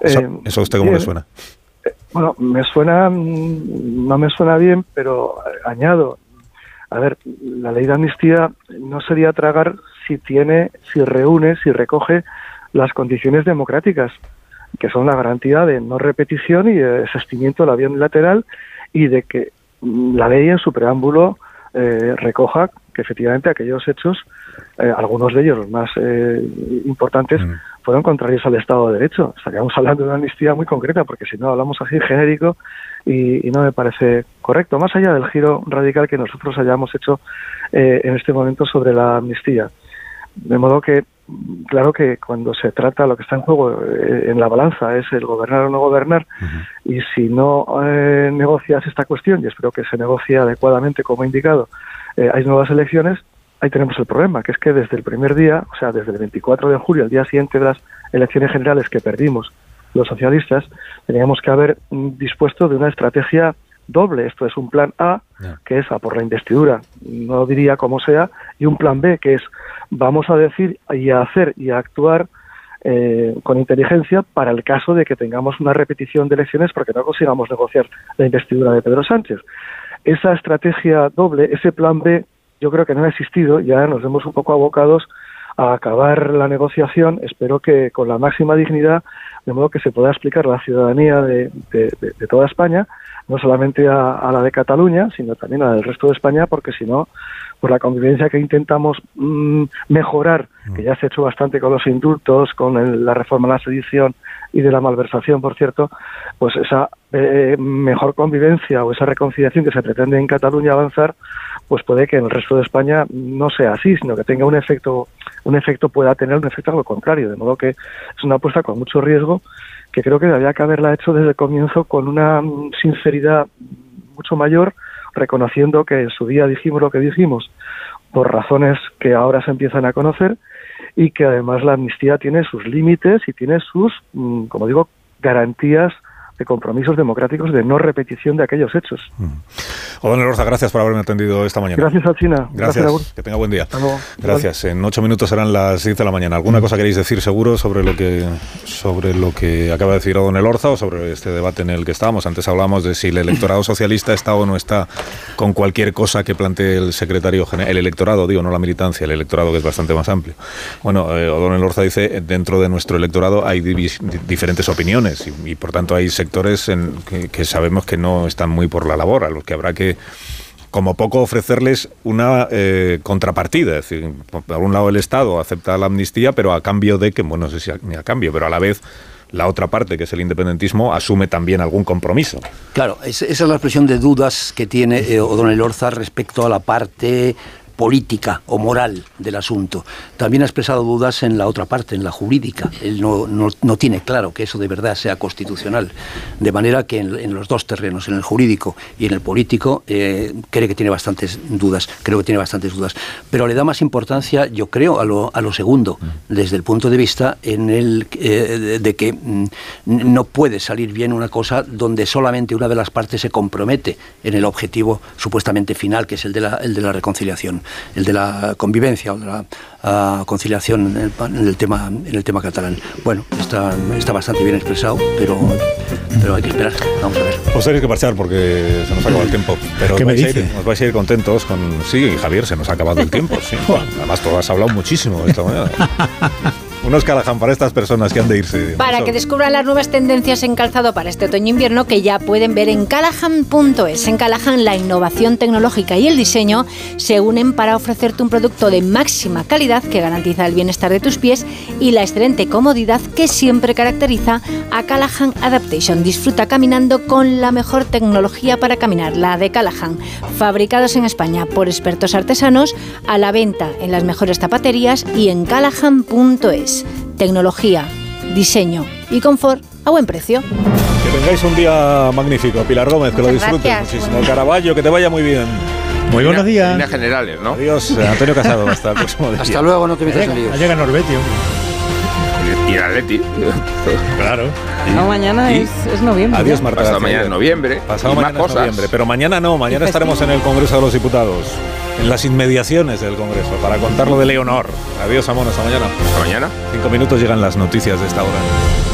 ¿Eso, eh, a usted cómo le suena? Bueno, me suena, mm, no me suena bien, pero añado, a ver, la ley de amnistía no sería tragar si tiene, si reúne, si recoge las condiciones democráticas, que son la garantía de no repetición y de desistimiento de la vía unilateral y de que la ley en su preámbulo eh, recoja que efectivamente aquellos hechos, eh, algunos de ellos los más eh, importantes, mm. fueron contrarios al Estado de Derecho. Estaríamos hablando de una amnistía muy concreta, porque si no hablamos así genérico y, no me parece correcto, más allá del giro radical que nosotros hayamos hecho en este momento sobre la amnistía. De modo que, claro que cuando se trata, lo que está en juego en la balanza es el gobernar o no gobernar, y si no negocias esta cuestión, y espero que se negocie adecuadamente como he indicado, eh, hay nuevas elecciones, ahí tenemos el problema, que es que desde el primer día, o sea, desde el 24 de julio, el día siguiente de las elecciones generales que perdimos los socialistas, teníamos que haber mm, dispuesto de una estrategia doble. Esto es un plan A, que es a por la investidura, no diría como sea, y un plan B, que es vamos a decir y a hacer y a actuar eh, con inteligencia para el caso de que tengamos una repetición de elecciones porque no consigamos negociar la investidura de Pedro Sánchez esa estrategia doble, ese plan B, yo creo que no ha existido, ya nos vemos un poco abocados a acabar la negociación, espero que con la máxima dignidad, de modo que se pueda explicar a la ciudadanía de, toda España, no solamente a, la de Cataluña, sino también a la del resto de España, porque si no, pues la convivencia que intentamos mm, mejorar, que ya se ha hecho bastante con los indultos, con la reforma de la sedición y de la malversación, por cierto, pues esa eh, mejor convivencia o esa reconciliación que se pretende en Cataluña avanzar, pues puede que en el resto de España no sea así, sino que tenga un efecto, un efecto pueda tener un efecto algo contrario, de modo que es una apuesta con mucho riesgo que creo que había que haberla hecho desde el comienzo con una sinceridad mucho mayor reconociendo que en su día dijimos lo que dijimos por razones que ahora se empiezan a conocer y que además la amnistía tiene sus límites y tiene sus, mm, como digo, garantías de compromisos democráticos de no repetición de aquellos hechos. Odón Elorza, gracias por haberme atendido esta mañana. Gracias, Alcina. Gracias, Gracias, que tenga buen día. Gracias. En ocho minutos serán las 10 de la mañana. ¿Alguna cosa queréis decir seguro sobre lo que sobre lo que acaba de decir Odón Elorza o sobre este debate en el que estábamos? Antes hablábamos de si el electorado socialista está o no está con cualquier cosa que plantee el secretario general, el electorado, digo, no la militancia, el electorado que es bastante más amplio. Bueno, eh, Odón Elorza dice, dentro de nuestro electorado hay diferentes opiniones y, y, por tanto hay sectores en que, sabemos que no están muy por la labor, a los que habrá que como poco ofrecerles una eh, contrapartida. Es decir, por un lado el Estado acepta la amnistía, pero a cambio de que, bueno, no sé si a, ni a cambio, pero a la vez la otra parte, que es el independentismo, asume también algún compromiso. Claro, es- esa es la expresión de dudas que tiene eh, O'Donnell Orza respecto a la parte política o moral del asunto. También ha expresado dudas en la otra parte, en la jurídica. Él no, no- no tiene claro que eso de verdad sea constitucional. De manera que en, en los dos terrenos, en el jurídico y en el político, eh, cree que tiene bastantes dudas. Creo que tiene bastantes dudas. Pero le da más importancia, yo creo, a lo, a lo segundo, desde el punto de vista en el, eh, de, de que mm, no puede salir bien una cosa donde solamente una de las partes se compromete en el objetivo supuestamente final, que es el de la, el de la reconciliación, el de la convivencia o de la ah, conciliación en el, en el tema, en el tema catalán. Bueno, está, está bastante bien expresado, pero, pero hay que esperar. Vamos a ver. Os tenéis que marchar porque se nos acaba el tiempo. Pero ¿Qué os me vais, a ir, dice? os vais a ir contentos con... Sí, Javier, se nos ha acabado el tiempo. Sí. Además, tú has hablado muchísimo esta mañana. Unos Callahan para estas personas que han de irse. Para que descubran las nuevas tendencias en calzado para este otoño-invierno que ya pueden ver en Callahan.es. En Callahan la innovación tecnológica y el diseño se unen para ofrecerte un producto de máxima calidad que garantiza el bienestar de tus pies y la excelente comodidad que siempre caracteriza a Callahan Adaptation. Disfruta caminando con la mejor tecnología para caminar, la de Callahan. Fabricados en España por expertos artesanos, a la venta en las mejores zapaterías y en Callahan.es. Tecnología, diseño y confort a buen precio. Que tengáis un día magnífico. Pilar Gómez, que lo disfrutes gracias. muchísimo. Caraballo, que te vaya muy bien. Muy buenos días. Líneas generales, ¿no? Adiós, eh, Antonio Casado. Hasta el próximo día. Hasta luego, no te metas en Llega, líos. llega Norvetio. Y el Atleti. Claro. No, mañana y- es, es noviembre. Adiós. Marta. Pasado mañana es noviembre. Pasado mañana es noviembre. Pero mañana no, mañana estaremos en el Congreso de los Diputados. En las inmediaciones del Congreso, para contar lo de Leonor. Adiós, Amón, hasta mañana. Hasta mañana. Cinco minutos llegan las noticias de esta hora.